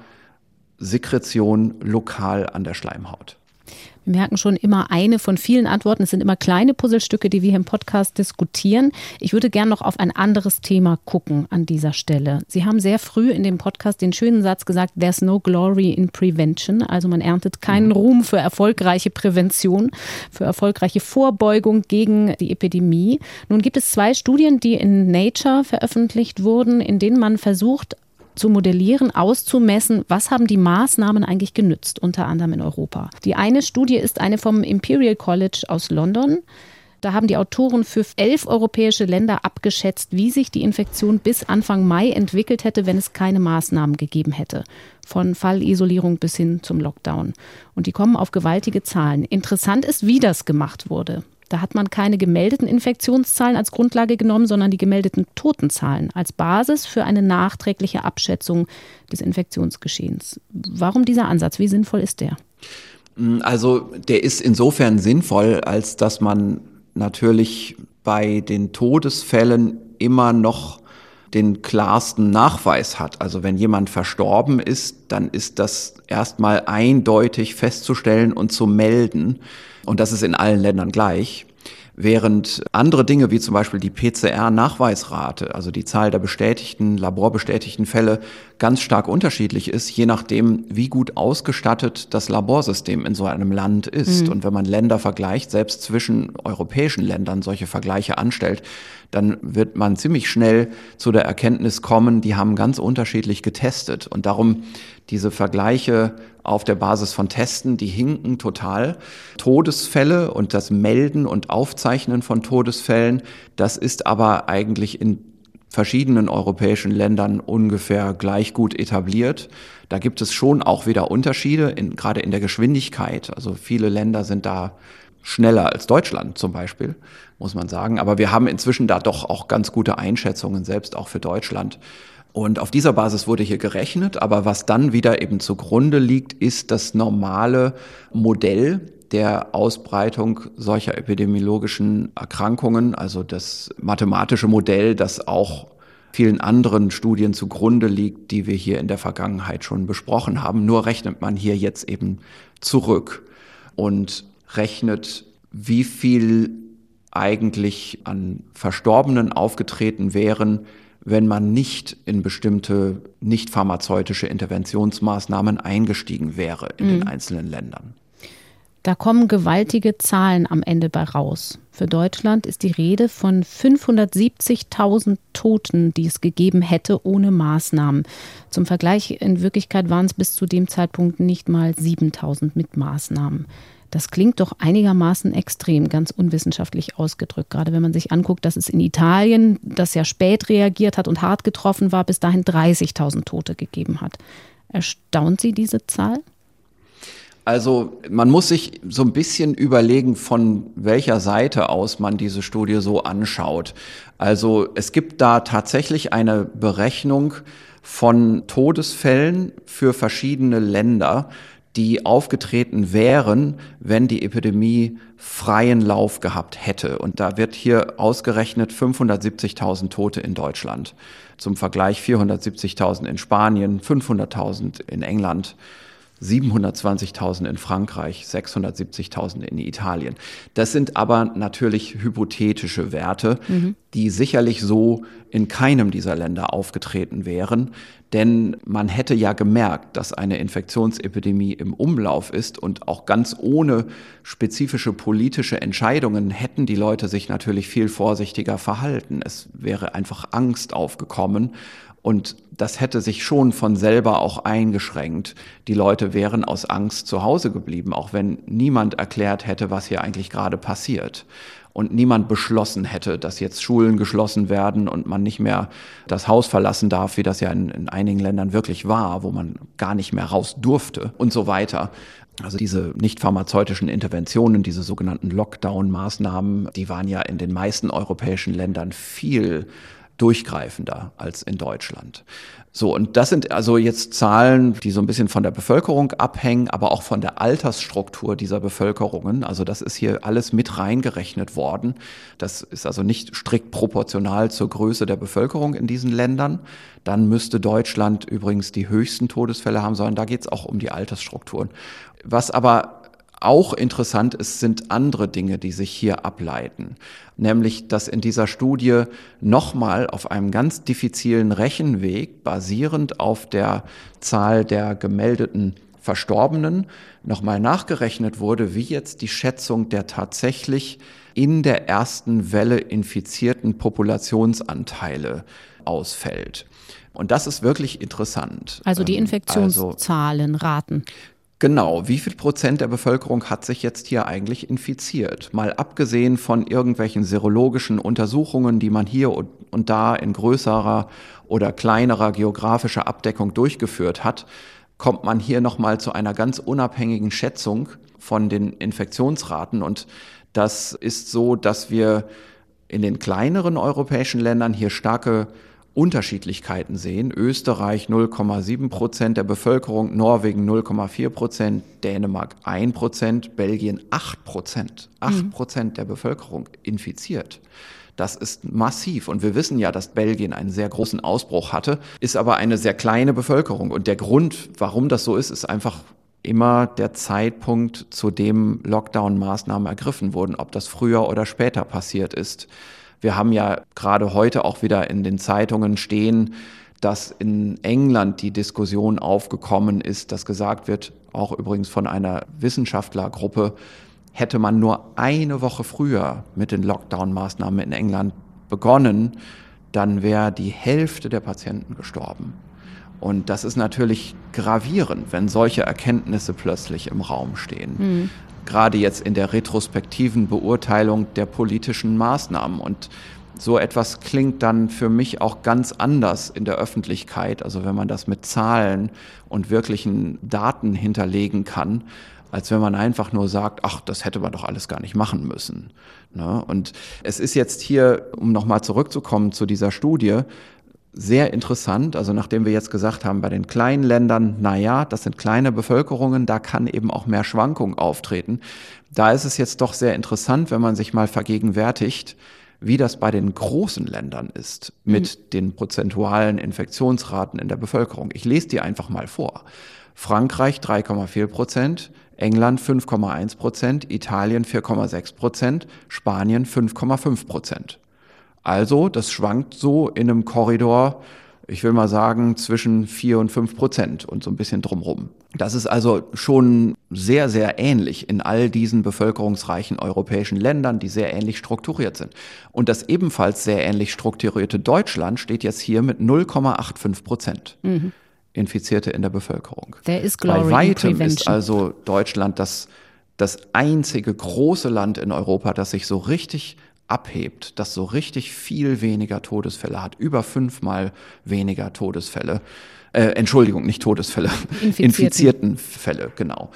Sekretion lokal an der Schleimhaut. Wir merken schon immer eine von vielen Antworten. Es sind immer kleine Puzzlestücke, die wir hier im Podcast diskutieren. Ich würde gerne noch auf ein anderes Thema gucken an dieser Stelle. Sie haben sehr früh in dem Podcast den schönen Satz gesagt, There's no glory in prevention. Also man erntet keinen. Ruhm für erfolgreiche Prävention, für erfolgreiche Vorbeugung gegen die Epidemie. Nun gibt es zwei Studien, die in Nature veröffentlicht wurden, in denen man versucht, zu modellieren, auszumessen, was haben die Maßnahmen eigentlich genützt, unter anderem in Europa. Die eine Studie ist eine vom Imperial College aus London. Da haben die Autoren für elf europäische Länder abgeschätzt, wie sich die Infektion bis Anfang Mai entwickelt hätte, wenn es keine Maßnahmen gegeben hätte. Von Fallisolierung bis hin zum Lockdown. Und die kommen auf gewaltige Zahlen. Interessant ist, wie das gemacht wurde. Da hat man keine gemeldeten Infektionszahlen als Grundlage genommen, sondern die gemeldeten Totenzahlen als Basis für eine nachträgliche Abschätzung des Infektionsgeschehens. Warum dieser Ansatz? Wie sinnvoll ist der? Also der ist insofern sinnvoll, als dass man natürlich bei den Todesfällen immer noch den klarsten Nachweis hat. Also wenn jemand verstorben ist, dann ist das erstmal eindeutig festzustellen und zu melden. Und das ist in allen Ländern gleich. Während andere Dinge wie zum Beispiel die PCR-Nachweisrate, also die Zahl der bestätigten, laborbestätigten Fälle, ganz stark unterschiedlich ist, je nachdem, wie gut ausgestattet das Laborsystem in so einem Land ist. Mhm. Und wenn man Länder vergleicht, selbst zwischen europäischen Ländern solche Vergleiche anstellt, dann wird man ziemlich schnell zu der Erkenntnis kommen, die haben ganz unterschiedlich getestet. Und darum diese Vergleiche auf der Basis von Testen, die hinken total. Todesfälle und das Melden und Aufzeichnen von Todesfällen, das ist aber eigentlich in verschiedenen europäischen Ländern ungefähr gleich gut etabliert. Da gibt es schon auch wieder Unterschiede, in, gerade in der Geschwindigkeit. Also viele Länder sind da schneller als Deutschland zum Beispiel, muss man sagen. Aber wir haben inzwischen da doch auch ganz gute Einschätzungen, selbst auch für Deutschland. Und auf dieser Basis wurde hier gerechnet, aber was dann wieder eben zugrunde liegt, ist das normale Modell der Ausbreitung solcher epidemiologischen Erkrankungen, also das mathematische Modell, das auch vielen anderen Studien zugrunde liegt, die wir hier in der Vergangenheit schon besprochen haben. Nur rechnet man hier jetzt eben zurück und rechnet, wie viel eigentlich an Verstorbenen aufgetreten wären, wenn man nicht in bestimmte nicht pharmazeutische Interventionsmaßnahmen eingestiegen wäre in mhm. den einzelnen Ländern. Da kommen gewaltige Zahlen am Ende bei raus. Für Deutschland ist die Rede von 570.000 Toten, die es gegeben hätte ohne Maßnahmen. Zum Vergleich, in Wirklichkeit waren es bis zu dem Zeitpunkt nicht mal 7.000 mit Maßnahmen. Das klingt doch einigermaßen extrem, ganz unwissenschaftlich ausgedrückt. Gerade wenn man sich anguckt, dass es in Italien, das ja spät reagiert hat und hart getroffen war, bis dahin 30.000 Tote gegeben hat. Erstaunt Sie diese Zahl? Also man muss sich so ein bisschen überlegen, von welcher Seite aus man diese Studie so anschaut. Also es gibt da tatsächlich eine Berechnung von Todesfällen für verschiedene Länder die aufgetreten wären, wenn die Epidemie freien Lauf gehabt hätte. Und da wird hier ausgerechnet 570.000 Tote in Deutschland. Zum Vergleich 470.000 in Spanien, 500.000 in England. 720.000 in Frankreich, 670.000 in Italien. Das sind aber natürlich hypothetische Werte, mhm. die sicherlich so in keinem dieser Länder aufgetreten wären. Denn man hätte ja gemerkt, dass eine Infektionsepidemie im Umlauf ist und auch ganz ohne spezifische politische Entscheidungen hätten die Leute sich natürlich viel vorsichtiger verhalten. Es wäre einfach Angst aufgekommen und das hätte sich schon von selber auch eingeschränkt. Die Leute wären aus Angst zu Hause geblieben, auch wenn niemand erklärt hätte, was hier eigentlich gerade passiert. Und niemand beschlossen hätte, dass jetzt Schulen geschlossen werden und man nicht mehr das Haus verlassen darf, wie das ja in, in einigen Ländern wirklich war, wo man gar nicht mehr raus durfte und so weiter. Also diese nicht pharmazeutischen Interventionen, diese sogenannten Lockdown-Maßnahmen, die waren ja in den meisten europäischen Ländern viel durchgreifender als in Deutschland. So, und das sind also jetzt Zahlen, die so ein bisschen von der Bevölkerung abhängen, aber auch von der Altersstruktur dieser Bevölkerungen. Also das ist hier alles mit reingerechnet worden. Das ist also nicht strikt proportional zur Größe der Bevölkerung in diesen Ländern. Dann müsste Deutschland übrigens die höchsten Todesfälle haben, sondern da geht es auch um die Altersstrukturen. Was aber auch interessant ist, sind andere Dinge, die sich hier ableiten. Nämlich, dass in dieser Studie nochmal auf einem ganz diffizilen Rechenweg, basierend auf der Zahl der gemeldeten Verstorbenen, nochmal nachgerechnet wurde, wie jetzt die Schätzung der tatsächlich in der ersten Welle infizierten Populationsanteile ausfällt. Und das ist wirklich interessant. Also die ähm, Infektionszahlen, also, Raten. Genau, wie viel Prozent der Bevölkerung hat sich jetzt hier eigentlich infiziert? Mal abgesehen von irgendwelchen serologischen Untersuchungen, die man hier und da in größerer oder kleinerer geografischer Abdeckung durchgeführt hat, kommt man hier nochmal zu einer ganz unabhängigen Schätzung von den Infektionsraten. Und das ist so, dass wir in den kleineren europäischen Ländern hier starke Unterschiedlichkeiten sehen. Österreich 0,7 Prozent der Bevölkerung, Norwegen 0,4 Prozent, Dänemark 1 Prozent, Belgien 8 Prozent. 8 mhm. Prozent der Bevölkerung infiziert. Das ist massiv. Und wir wissen ja, dass Belgien einen sehr großen Ausbruch hatte, ist aber eine sehr kleine Bevölkerung. Und der Grund, warum das so ist, ist einfach immer der Zeitpunkt, zu dem Lockdown-Maßnahmen ergriffen wurden, ob das früher oder später passiert ist. Wir haben ja gerade heute auch wieder in den Zeitungen stehen, dass in England die Diskussion aufgekommen ist, dass gesagt wird, auch übrigens von einer Wissenschaftlergruppe, hätte man nur eine Woche früher mit den Lockdown-Maßnahmen in England begonnen, dann wäre die Hälfte der Patienten gestorben. Und das ist natürlich gravierend, wenn solche Erkenntnisse plötzlich im Raum stehen. Mhm gerade jetzt in der retrospektiven Beurteilung der politischen Maßnahmen. Und so etwas klingt dann für mich auch ganz anders in der Öffentlichkeit, also wenn man das mit Zahlen und wirklichen Daten hinterlegen kann, als wenn man einfach nur sagt, ach, das hätte man doch alles gar nicht machen müssen. Ne? Und es ist jetzt hier, um nochmal zurückzukommen zu dieser Studie, sehr interessant. Also nachdem wir jetzt gesagt haben, bei den kleinen Ländern, na ja, das sind kleine Bevölkerungen, da kann eben auch mehr Schwankung auftreten. Da ist es jetzt doch sehr interessant, wenn man sich mal vergegenwärtigt, wie das bei den großen Ländern ist mit mhm. den prozentualen Infektionsraten in der Bevölkerung. Ich lese die einfach mal vor. Frankreich 3,4 Prozent, England 5,1 Prozent, Italien 4,6 Prozent, Spanien 5,5 Prozent. Also, das schwankt so in einem Korridor, ich will mal sagen, zwischen vier und fünf Prozent und so ein bisschen drumrum. Das ist also schon sehr, sehr ähnlich in all diesen bevölkerungsreichen europäischen Ländern, die sehr ähnlich strukturiert sind. Und das ebenfalls sehr ähnlich strukturierte Deutschland steht jetzt hier mit 0,85 Prozent. Mhm. Infizierte in der Bevölkerung. There is glory Bei weitem ist also Deutschland das, das einzige große Land in Europa, das sich so richtig abhebt, das so richtig viel weniger Todesfälle hat, über fünfmal weniger Todesfälle, äh, Entschuldigung, nicht Todesfälle, Infizierten. infizierten Fälle, genau.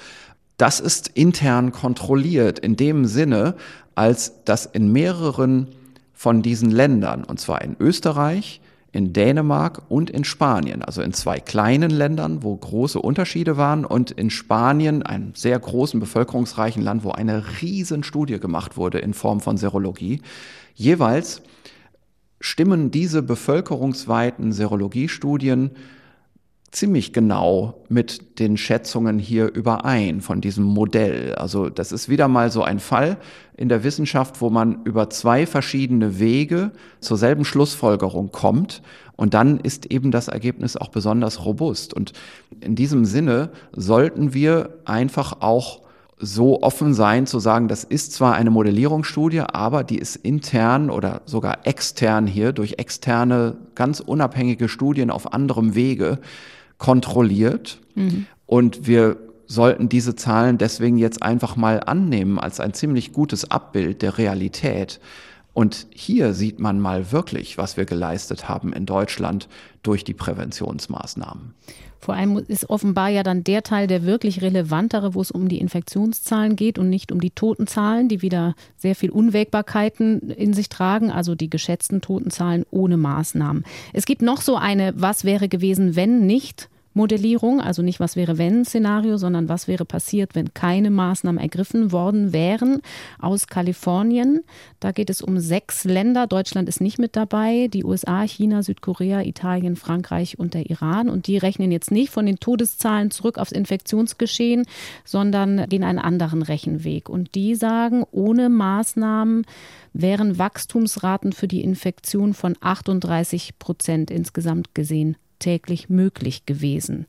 Das ist intern kontrolliert in dem Sinne, als dass in mehreren von diesen Ländern, und zwar in Österreich, in Dänemark und in Spanien, also in zwei kleinen Ländern, wo große Unterschiede waren und in Spanien, einem sehr großen bevölkerungsreichen Land, wo eine Riesenstudie gemacht wurde in Form von Serologie. Jeweils stimmen diese bevölkerungsweiten Serologiestudien ziemlich genau mit den Schätzungen hier überein von diesem Modell. Also das ist wieder mal so ein Fall in der Wissenschaft, wo man über zwei verschiedene Wege zur selben Schlussfolgerung kommt und dann ist eben das Ergebnis auch besonders robust. Und in diesem Sinne sollten wir einfach auch so offen sein zu sagen, das ist zwar eine Modellierungsstudie, aber die ist intern oder sogar extern hier durch externe, ganz unabhängige Studien auf anderem Wege kontrolliert. Mhm. Und wir sollten diese Zahlen deswegen jetzt einfach mal annehmen als ein ziemlich gutes Abbild der Realität. Und hier sieht man mal wirklich, was wir geleistet haben in Deutschland durch die Präventionsmaßnahmen. Vor allem ist offenbar ja dann der Teil der wirklich relevantere, wo es um die Infektionszahlen geht und nicht um die Totenzahlen, die wieder sehr viel Unwägbarkeiten in sich tragen, also die geschätzten Totenzahlen ohne Maßnahmen. Es gibt noch so eine, was wäre gewesen, wenn nicht Modellierung, also nicht was wäre wenn Szenario, sondern was wäre passiert, wenn keine Maßnahmen ergriffen worden wären aus Kalifornien. Da geht es um sechs Länder. Deutschland ist nicht mit dabei. Die USA, China, Südkorea, Italien, Frankreich und der Iran. Und die rechnen jetzt nicht von den Todeszahlen zurück aufs Infektionsgeschehen, sondern gehen einen anderen Rechenweg. Und die sagen, ohne Maßnahmen wären Wachstumsraten für die Infektion von 38 Prozent insgesamt gesehen täglich möglich gewesen.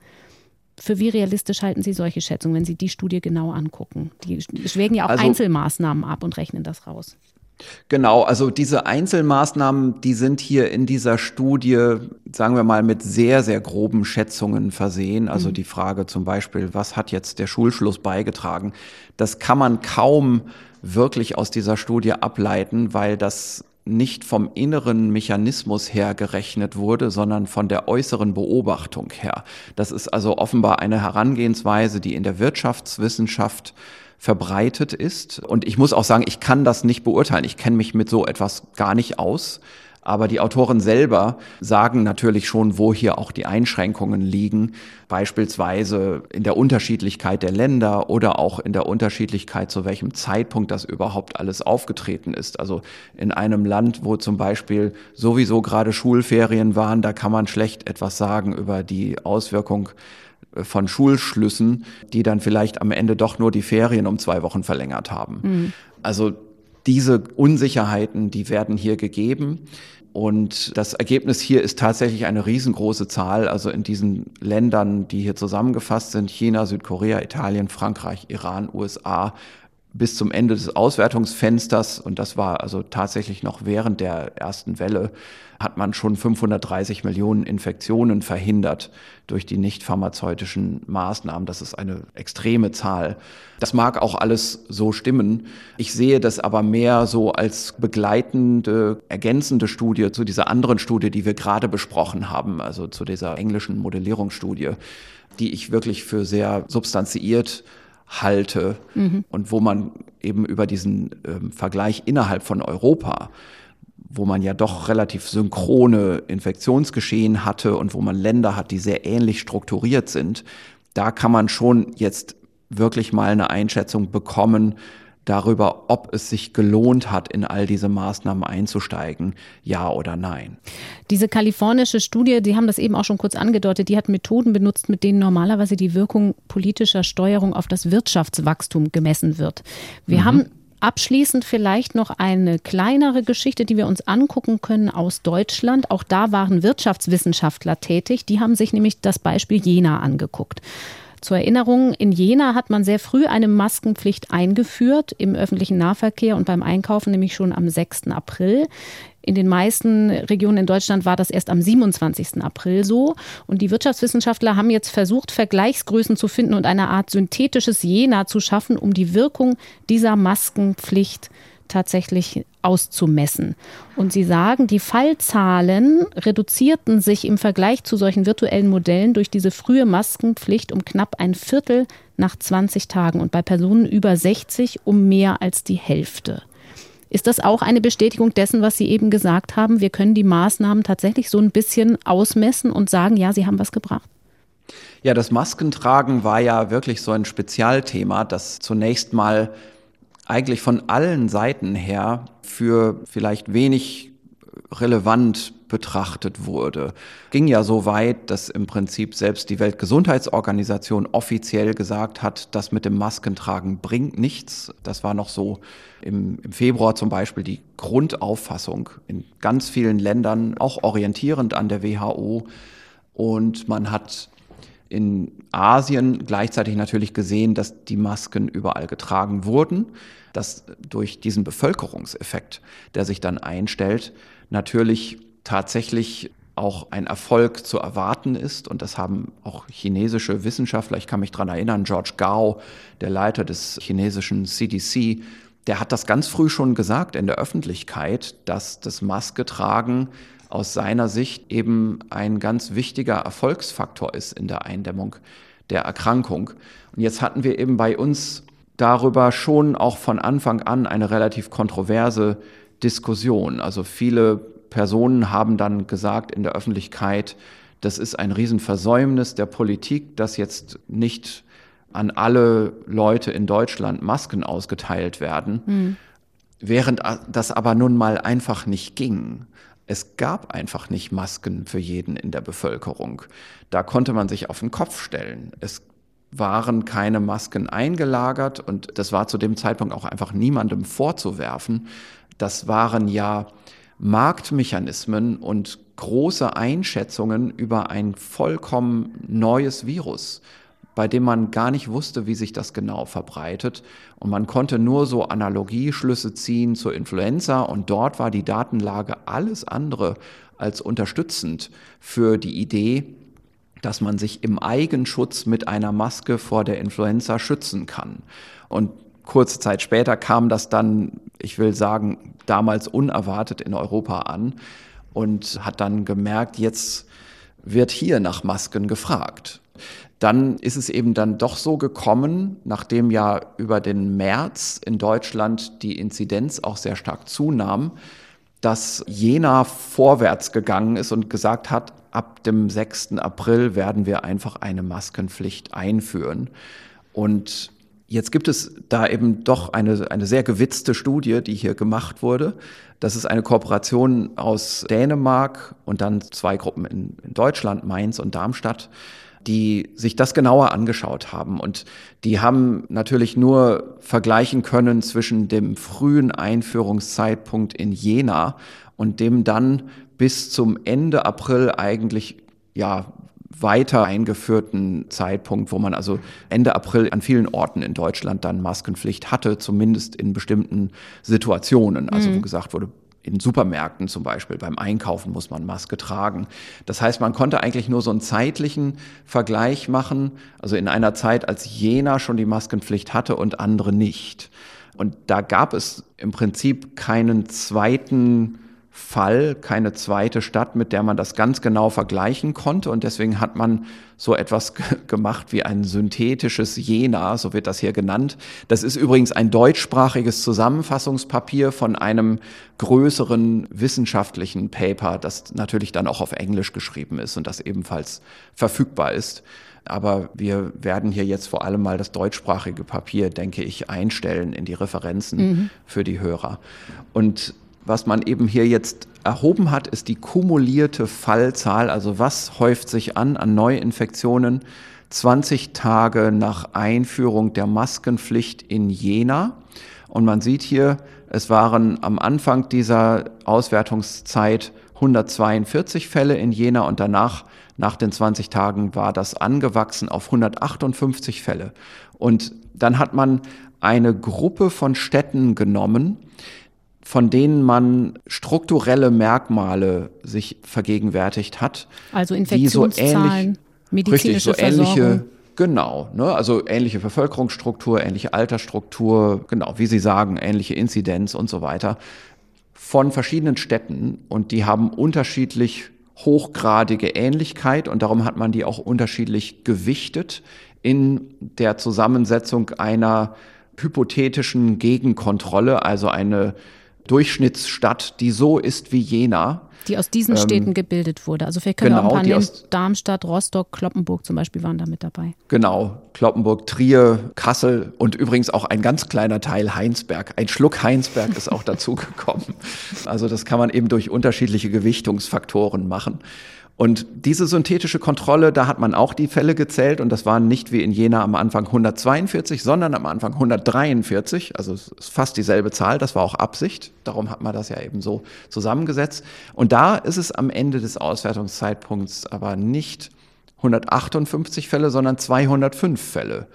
Für wie realistisch halten Sie solche Schätzungen, wenn Sie die Studie genau angucken? Die schwägen ja auch also, Einzelmaßnahmen ab und rechnen das raus. Genau, also diese Einzelmaßnahmen, die sind hier in dieser Studie, sagen wir mal, mit sehr, sehr groben Schätzungen versehen. Also mhm. die Frage zum Beispiel, was hat jetzt der Schulschluss beigetragen? Das kann man kaum wirklich aus dieser Studie ableiten, weil das nicht vom inneren Mechanismus her gerechnet wurde, sondern von der äußeren Beobachtung her. Das ist also offenbar eine Herangehensweise, die in der Wirtschaftswissenschaft verbreitet ist. Und ich muss auch sagen, ich kann das nicht beurteilen. Ich kenne mich mit so etwas gar nicht aus. Aber die Autoren selber sagen natürlich schon, wo hier auch die Einschränkungen liegen, beispielsweise in der Unterschiedlichkeit der Länder oder auch in der Unterschiedlichkeit, zu welchem Zeitpunkt das überhaupt alles aufgetreten ist. Also in einem Land, wo zum Beispiel sowieso gerade Schulferien waren, da kann man schlecht etwas sagen über die Auswirkung von Schulschlüssen, die dann vielleicht am Ende doch nur die Ferien um zwei Wochen verlängert haben. Mhm. Also diese Unsicherheiten, die werden hier gegeben. Und das Ergebnis hier ist tatsächlich eine riesengroße Zahl. Also in diesen Ländern, die hier zusammengefasst sind, China, Südkorea, Italien, Frankreich, Iran, USA, bis zum Ende des Auswertungsfensters, und das war also tatsächlich noch während der ersten Welle, hat man schon 530 Millionen Infektionen verhindert durch die nicht pharmazeutischen Maßnahmen. Das ist eine extreme Zahl. Das mag auch alles so stimmen. Ich sehe das aber mehr so als begleitende, ergänzende Studie zu dieser anderen Studie, die wir gerade besprochen haben, also zu dieser englischen Modellierungsstudie, die ich wirklich für sehr substanziiert halte mhm. und wo man eben über diesen ähm, Vergleich innerhalb von Europa, wo man ja doch relativ synchrone Infektionsgeschehen hatte und wo man Länder hat, die sehr ähnlich strukturiert sind, da kann man schon jetzt wirklich mal eine Einschätzung bekommen, darüber, ob es sich gelohnt hat, in all diese Maßnahmen einzusteigen, ja oder nein. Diese kalifornische Studie, Sie haben das eben auch schon kurz angedeutet, die hat Methoden benutzt, mit denen normalerweise die Wirkung politischer Steuerung auf das Wirtschaftswachstum gemessen wird. Wir mhm. haben Abschließend vielleicht noch eine kleinere Geschichte, die wir uns angucken können aus Deutschland. Auch da waren Wirtschaftswissenschaftler tätig. Die haben sich nämlich das Beispiel Jena angeguckt. Zur Erinnerung, in Jena hat man sehr früh eine Maskenpflicht eingeführt im öffentlichen Nahverkehr und beim Einkaufen nämlich schon am 6. April. In den meisten Regionen in Deutschland war das erst am 27. April so. Und die Wirtschaftswissenschaftler haben jetzt versucht, Vergleichsgrößen zu finden und eine Art synthetisches Jena zu schaffen, um die Wirkung dieser Maskenpflicht tatsächlich auszumessen. Und Sie sagen, die Fallzahlen reduzierten sich im Vergleich zu solchen virtuellen Modellen durch diese frühe Maskenpflicht um knapp ein Viertel nach 20 Tagen und bei Personen über 60 um mehr als die Hälfte. Ist das auch eine Bestätigung dessen, was Sie eben gesagt haben? Wir können die Maßnahmen tatsächlich so ein bisschen ausmessen und sagen, ja, sie haben was gebracht. Ja, das Maskentragen war ja wirklich so ein Spezialthema, das zunächst mal eigentlich von allen Seiten her für vielleicht wenig relevant betrachtet wurde. Ging ja so weit, dass im Prinzip selbst die Weltgesundheitsorganisation offiziell gesagt hat, das mit dem Maskentragen bringt nichts. Das war noch so im, im Februar zum Beispiel die Grundauffassung in ganz vielen Ländern, auch orientierend an der WHO. Und man hat in Asien gleichzeitig natürlich gesehen, dass die Masken überall getragen wurden, dass durch diesen Bevölkerungseffekt, der sich dann einstellt, natürlich tatsächlich auch ein Erfolg zu erwarten ist. Und das haben auch chinesische Wissenschaftler, ich kann mich dran erinnern, George Gao, der Leiter des chinesischen CDC, der hat das ganz früh schon gesagt in der Öffentlichkeit, dass das Masketragen aus seiner Sicht eben ein ganz wichtiger Erfolgsfaktor ist in der Eindämmung der Erkrankung. Und jetzt hatten wir eben bei uns darüber schon auch von Anfang an eine relativ kontroverse Diskussion. Also viele Personen haben dann gesagt in der Öffentlichkeit, das ist ein Riesenversäumnis der Politik, dass jetzt nicht an alle Leute in Deutschland Masken ausgeteilt werden, mhm. während das aber nun mal einfach nicht ging. Es gab einfach nicht Masken für jeden in der Bevölkerung. Da konnte man sich auf den Kopf stellen. Es waren keine Masken eingelagert und das war zu dem Zeitpunkt auch einfach niemandem vorzuwerfen. Das waren ja Marktmechanismen und große Einschätzungen über ein vollkommen neues Virus. bei dem man gar nicht wusste, wie sich das genau verbreitet. Und man konnte nur so Analogieschlüsse ziehen zur Influenza. Und dort war die Datenlage alles andere als unterstützend für die Idee, dass man sich im Eigenschutz mit einer Maske vor der Influenza schützen kann. Und kurze Zeit später kam das dann, ich will sagen, damals unerwartet in Europa an und hat dann gemerkt, jetzt wird hier nach Masken gefragt dann ist es eben dann doch so gekommen, nachdem ja über den März in Deutschland die Inzidenz auch sehr stark zunahm, dass Jena vorwärts gegangen ist und gesagt hat, ab dem 6. April werden wir einfach eine Maskenpflicht einführen. Und jetzt gibt es da eben doch eine, eine sehr gewitzte Studie, die hier gemacht wurde. Das ist eine Kooperation aus Dänemark und dann zwei Gruppen in, in Deutschland, Mainz und Darmstadt die sich das genauer angeschaut haben. Und die haben natürlich nur vergleichen können zwischen dem frühen Einführungszeitpunkt in Jena und dem dann bis zum Ende April eigentlich ja weiter eingeführten Zeitpunkt, wo man also Ende April an vielen Orten in Deutschland dann Maskenpflicht hatte, zumindest in bestimmten Situationen. Also mhm. wo gesagt wurde, in Supermärkten zum Beispiel, beim Einkaufen muss man Maske tragen. Das heißt, man konnte eigentlich nur so einen zeitlichen Vergleich machen, also in einer Zeit, als Jena schon die Maskenpflicht hatte und andere nicht. Und da gab es im Prinzip keinen zweiten Fall, keine zweite Stadt, mit der man das ganz genau vergleichen konnte. Und deswegen hat man so etwas gemacht wie ein synthetisches Jena, so wird das hier genannt. Das ist übrigens ein deutschsprachiges Zusammenfassungspapier von einem größeren wissenschaftlichen Paper, das natürlich dann auch auf Englisch geschrieben ist und das ebenfalls verfügbar ist. Aber wir werden hier jetzt vor allem mal das deutschsprachige Papier, denke ich, einstellen in die Referenzen mhm. für die Hörer. Und was man eben hier jetzt erhoben hat, ist die kumulierte Fallzahl, also was häuft sich an an Neuinfektionen 20 Tage nach Einführung der Maskenpflicht in Jena. Und man sieht hier, es waren am Anfang dieser Auswertungszeit 142 Fälle in Jena und danach, nach den 20 Tagen, war das angewachsen auf 158 Fälle. Und dann hat man eine Gruppe von Städten genommen, von denen man strukturelle Merkmale sich vergegenwärtigt hat. Also Infektionszahlen, so medizinische richtig, so ähnliche, Genau, ne? also ähnliche Bevölkerungsstruktur, ähnliche Altersstruktur, genau, wie Sie sagen, ähnliche Inzidenz und so weiter, von verschiedenen Städten und die haben unterschiedlich hochgradige Ähnlichkeit und darum hat man die auch unterschiedlich gewichtet in der Zusammensetzung einer hypothetischen Gegenkontrolle, also eine Durchschnittsstadt, die so ist wie Jena. Die aus diesen ähm, Städten gebildet wurde. Also vielleicht können genau, wir auch ein paar nennen. Darmstadt, Rostock, Kloppenburg zum Beispiel waren da mit dabei. Genau, Kloppenburg, Trier, Kassel und übrigens auch ein ganz kleiner Teil Heinsberg. Ein Schluck Heinsberg ist auch dazugekommen. Also das kann man eben durch unterschiedliche Gewichtungsfaktoren machen. Und diese synthetische Kontrolle, da hat man auch die Fälle gezählt und das waren nicht wie in Jena am Anfang 142, sondern am Anfang 143, also ist fast dieselbe Zahl, das war auch Absicht, darum hat man das ja eben so zusammengesetzt. Und da ist es am Ende des Auswertungszeitpunkts aber nicht 158 Fälle, sondern 205 Fälle.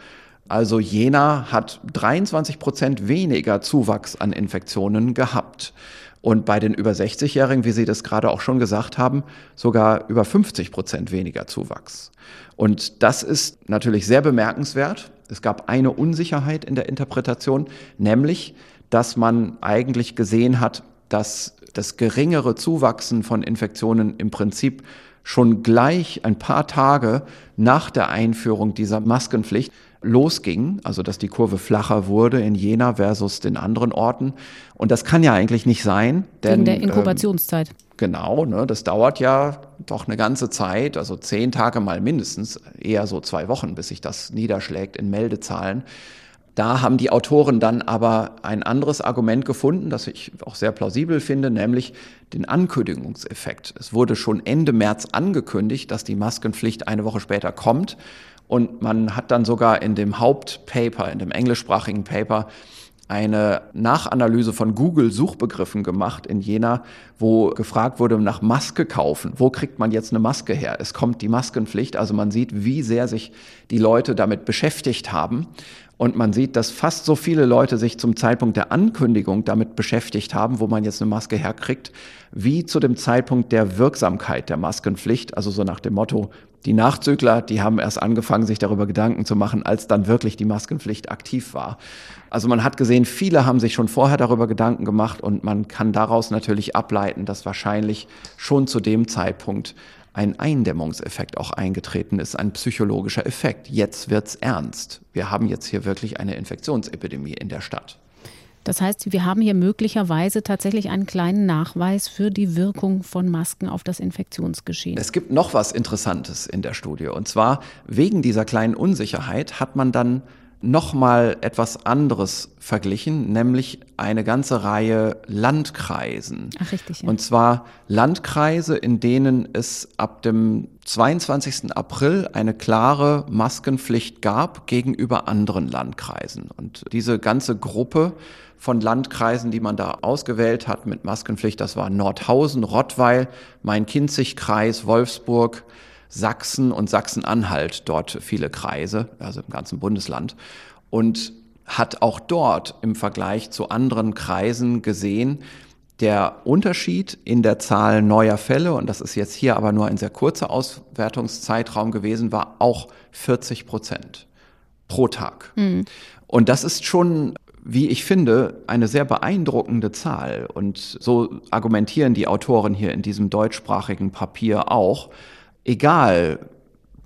Also Jena hat 23 Prozent weniger Zuwachs an Infektionen gehabt. Und bei den über 60-Jährigen, wie Sie das gerade auch schon gesagt haben, sogar über 50 Prozent weniger Zuwachs. Und das ist natürlich sehr bemerkenswert. Es gab eine Unsicherheit in der Interpretation, nämlich, dass man eigentlich gesehen hat, dass das geringere Zuwachsen von Infektionen im Prinzip schon gleich ein paar Tage nach der Einführung dieser Maskenpflicht losging, also dass die Kurve flacher wurde in Jena versus den anderen Orten. Und das kann ja eigentlich nicht sein. Denn, Wegen der Inkubationszeit. Ähm, genau, ne, das dauert ja doch eine ganze Zeit, also zehn Tage mal mindestens, eher so zwei Wochen, bis sich das niederschlägt in Meldezahlen. Da haben die Autoren dann aber ein anderes Argument gefunden, das ich auch sehr plausibel finde, nämlich den Ankündigungseffekt. Es wurde schon Ende März angekündigt, dass die Maskenpflicht eine Woche später kommt. Und man hat dann sogar in dem Hauptpaper, in dem englischsprachigen Paper, eine Nachanalyse von Google-Suchbegriffen gemacht in Jena, wo gefragt wurde nach Maske kaufen. Wo kriegt man jetzt eine Maske her? Es kommt die Maskenpflicht, also man sieht, wie sehr sich die Leute damit beschäftigt haben. Und man sieht, dass fast so viele Leute sich zum Zeitpunkt der Ankündigung damit beschäftigt haben, wo man jetzt eine Maske herkriegt, wie zu dem Zeitpunkt der Wirksamkeit der Maskenpflicht. Also so nach dem Motto, die Nachzügler, die haben erst angefangen, sich darüber Gedanken zu machen, als dann wirklich die Maskenpflicht aktiv war. Also man hat gesehen, viele haben sich schon vorher darüber Gedanken gemacht und man kann daraus natürlich ableiten, dass wahrscheinlich schon zu dem Zeitpunkt ein Eindämmungseffekt auch eingetreten ist, ein psychologischer Effekt. Jetzt wird's ernst. Wir haben jetzt hier wirklich eine Infektionsepidemie in der Stadt. Das heißt, wir haben hier möglicherweise tatsächlich einen kleinen Nachweis für die Wirkung von Masken auf das Infektionsgeschehen. Es gibt noch was Interessantes in der Studie. Und zwar wegen dieser kleinen Unsicherheit hat man dann nochmal etwas anderes verglichen, nämlich eine ganze Reihe Landkreisen. Ach, richtig. Ja. Und zwar Landkreise, in denen es ab dem 22. April eine klare Maskenpflicht gab gegenüber anderen Landkreisen. Und diese ganze Gruppe von Landkreisen, die man da ausgewählt hat mit Maskenpflicht, das war Nordhausen, Rottweil, Main-Kinzig-Kreis, Wolfsburg, Sachsen und Sachsen-Anhalt dort viele Kreise, also im ganzen Bundesland. Und hat auch dort im Vergleich zu anderen Kreisen gesehen, der Unterschied in der Zahl neuer Fälle, und das ist jetzt hier aber nur ein sehr kurzer Auswertungszeitraum gewesen, war auch 40 Prozent pro Tag. Mhm. Und das ist schon wie ich finde, eine sehr beeindruckende Zahl. Und so argumentieren die Autoren hier in diesem deutschsprachigen Papier auch egal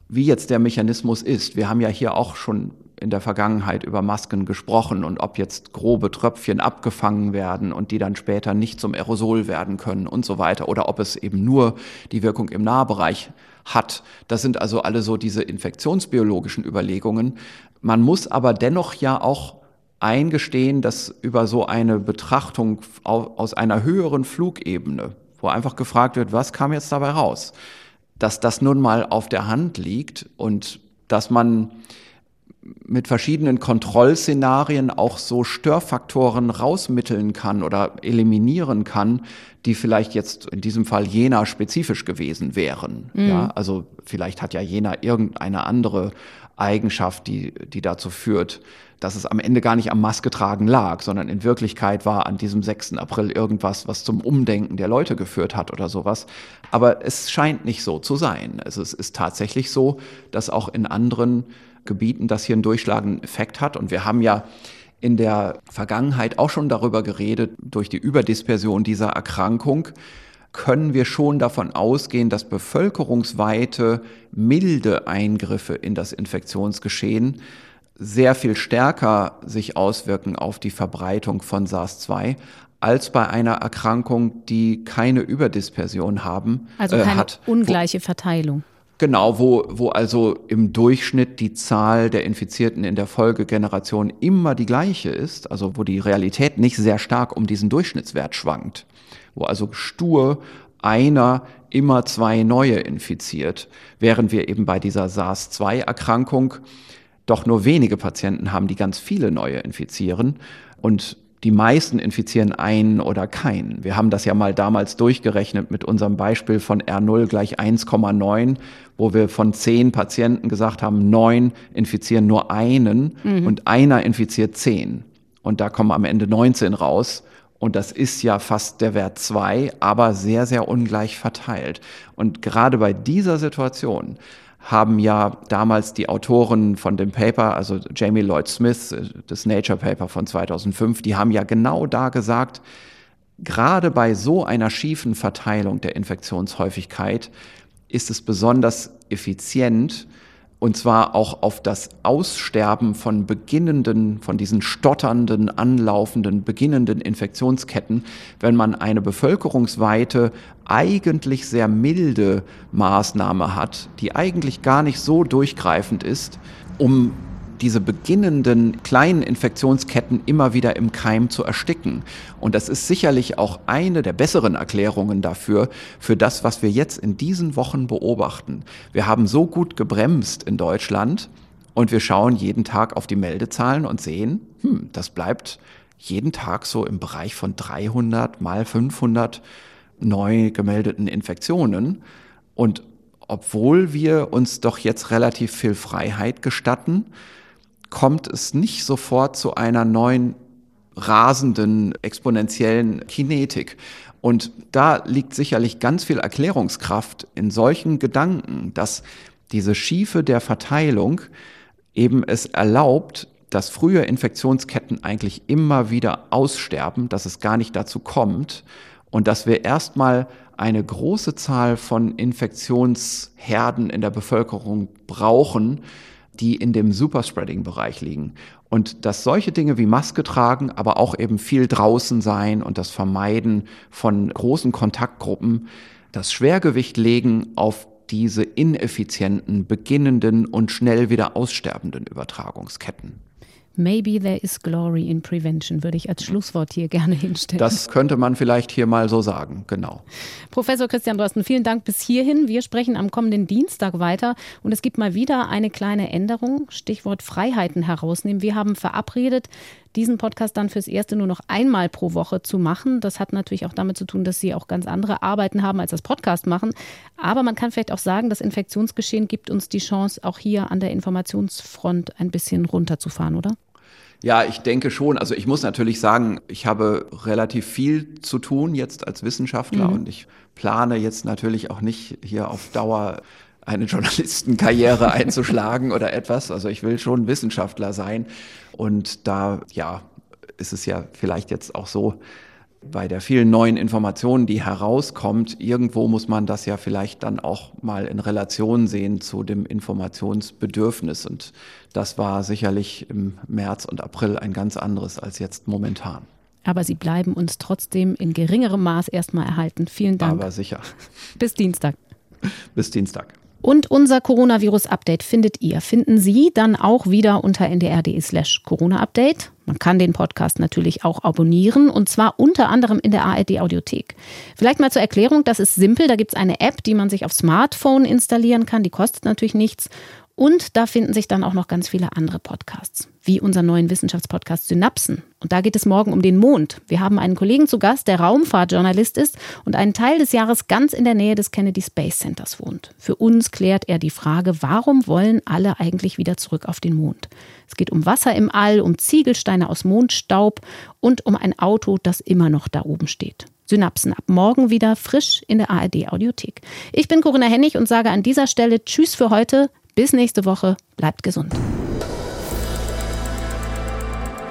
wie jetzt der Mechanismus ist, wir haben ja hier auch schon in der Vergangenheit über Masken gesprochen und ob jetzt grobe Tröpfchen abgefangen werden und die dann später nicht zum Aerosol werden können und so weiter oder ob es eben nur die Wirkung im Nahbereich hat. Das sind also alle so diese infektionsbiologischen Überlegungen. Man muss aber dennoch ja auch eingestehen, dass über so eine Betrachtung aus einer höheren Flugebene, wo einfach gefragt wird, was kam jetzt dabei raus? dass das nun mal auf der Hand liegt und dass man mit verschiedenen Kontrollszenarien auch so Störfaktoren rausmitteln kann oder eliminieren kann, die vielleicht jetzt in diesem Fall Jena spezifisch gewesen wären. Mhm. Ja, also vielleicht hat ja Jena irgendeine andere Eigenschaft, die, die dazu führt, dass es am Ende gar nicht am Masketragen lag, sondern in Wirklichkeit war an diesem 6. April irgendwas, was zum Umdenken der Leute geführt hat oder sowas. Aber es scheint nicht so zu sein. Also es ist tatsächlich so, dass auch in anderen Gebieten das hier einen durchschlagenden Effekt hat. Und wir haben ja in der Vergangenheit auch schon darüber geredet, durch die Überdispersion dieser Erkrankung, können wir schon davon ausgehen, dass bevölkerungsweite milde Eingriffe in das Infektionsgeschehen sehr viel stärker sich auswirken auf die Verbreitung von SARS-2 als bei einer Erkrankung, die keine Überdispersion haben. Also äh, keine äh, hat, ungleiche wo, Verteilung. Genau, wo, wo also im Durchschnitt die Zahl der Infizierten in der Folgegeneration immer die gleiche ist, also wo die Realität nicht sehr stark um diesen Durchschnittswert schwankt, wo also stur einer immer zwei neue infiziert, während wir eben bei dieser SARS-2-Erkrankung doch nur wenige Patienten haben, die ganz viele neue infizieren. Und die meisten infizieren einen oder keinen. Wir haben das ja mal damals durchgerechnet mit unserem Beispiel von R0 gleich 1,9, wo wir von zehn Patienten gesagt haben, neun infizieren nur einen mhm. und einer infiziert zehn. Und da kommen am Ende 19 raus. Und das ist ja fast der Wert zwei, aber sehr, sehr ungleich verteilt. Und gerade bei dieser Situation haben ja damals die Autoren von dem Paper, also Jamie Lloyd Smith, das Nature Paper von 2005, die haben ja genau da gesagt, gerade bei so einer schiefen Verteilung der Infektionshäufigkeit ist es besonders effizient, und zwar auch auf das Aussterben von beginnenden, von diesen stotternden, anlaufenden, beginnenden Infektionsketten, wenn man eine bevölkerungsweite, eigentlich sehr milde Maßnahme hat, die eigentlich gar nicht so durchgreifend ist, um diese beginnenden kleinen Infektionsketten immer wieder im Keim zu ersticken. Und das ist sicherlich auch eine der besseren Erklärungen dafür, für das, was wir jetzt in diesen Wochen beobachten. Wir haben so gut gebremst in Deutschland und wir schauen jeden Tag auf die Meldezahlen und sehen, hm, das bleibt jeden Tag so im Bereich von 300 mal 500 neu gemeldeten Infektionen. Und obwohl wir uns doch jetzt relativ viel Freiheit gestatten, kommt es nicht sofort zu einer neuen rasenden exponentiellen Kinetik. Und da liegt sicherlich ganz viel Erklärungskraft in solchen Gedanken, dass diese Schiefe der Verteilung eben es erlaubt, dass frühe Infektionsketten eigentlich immer wieder aussterben, dass es gar nicht dazu kommt und dass wir erstmal eine große Zahl von Infektionsherden in der Bevölkerung brauchen, die in dem Superspreading-Bereich liegen. Und dass solche Dinge wie Maske tragen, aber auch eben viel draußen sein und das Vermeiden von großen Kontaktgruppen, das Schwergewicht legen auf diese ineffizienten, beginnenden und schnell wieder aussterbenden Übertragungsketten. Maybe there is glory in prevention, würde ich als Schlusswort hier gerne hinstellen. Das könnte man vielleicht hier mal so sagen, genau. Professor Christian Drosten, vielen Dank bis hierhin. Wir sprechen am kommenden Dienstag weiter und es gibt mal wieder eine kleine Änderung, Stichwort Freiheiten herausnehmen. Wir haben verabredet, diesen Podcast dann fürs Erste nur noch einmal pro Woche zu machen. Das hat natürlich auch damit zu tun, dass Sie auch ganz andere Arbeiten haben als das Podcast machen. Aber man kann vielleicht auch sagen, das Infektionsgeschehen gibt uns die Chance, auch hier an der Informationsfront ein bisschen runterzufahren, oder? Ja, ich denke schon. Also ich muss natürlich sagen, ich habe relativ viel zu tun jetzt als Wissenschaftler mhm. und ich plane jetzt natürlich auch nicht hier auf Dauer eine Journalistenkarriere einzuschlagen oder etwas. Also ich will schon Wissenschaftler sein. Und da, ja, ist es ja vielleicht jetzt auch so, bei der vielen neuen Informationen, die herauskommt, irgendwo muss man das ja vielleicht dann auch mal in Relation sehen zu dem Informationsbedürfnis. Und das war sicherlich im März und April ein ganz anderes als jetzt momentan. Aber Sie bleiben uns trotzdem in geringerem Maß erstmal erhalten. Vielen Dank. Aber sicher. Bis Dienstag. Bis Dienstag. Und unser Coronavirus-Update findet ihr, finden Sie dann auch wieder unter ndr.de slash Corona-Update. Man kann den Podcast natürlich auch abonnieren und zwar unter anderem in der ARD-Audiothek. Vielleicht mal zur Erklärung, das ist simpel. Da gibt es eine App, die man sich auf Smartphone installieren kann. Die kostet natürlich nichts. Und da finden sich dann auch noch ganz viele andere Podcasts, wie unseren neuen Wissenschaftspodcast Synapsen. Und da geht es morgen um den Mond. Wir haben einen Kollegen zu Gast, der Raumfahrtjournalist ist und einen Teil des Jahres ganz in der Nähe des Kennedy Space Centers wohnt. Für uns klärt er die Frage, warum wollen alle eigentlich wieder zurück auf den Mond? Es geht um Wasser im All, um Ziegelsteine aus Mondstaub und um ein Auto, das immer noch da oben steht. Synapsen ab morgen wieder frisch in der ARD Audiothek. Ich bin Corinna Hennig und sage an dieser Stelle Tschüss für heute. Bis nächste Woche. Bleibt gesund.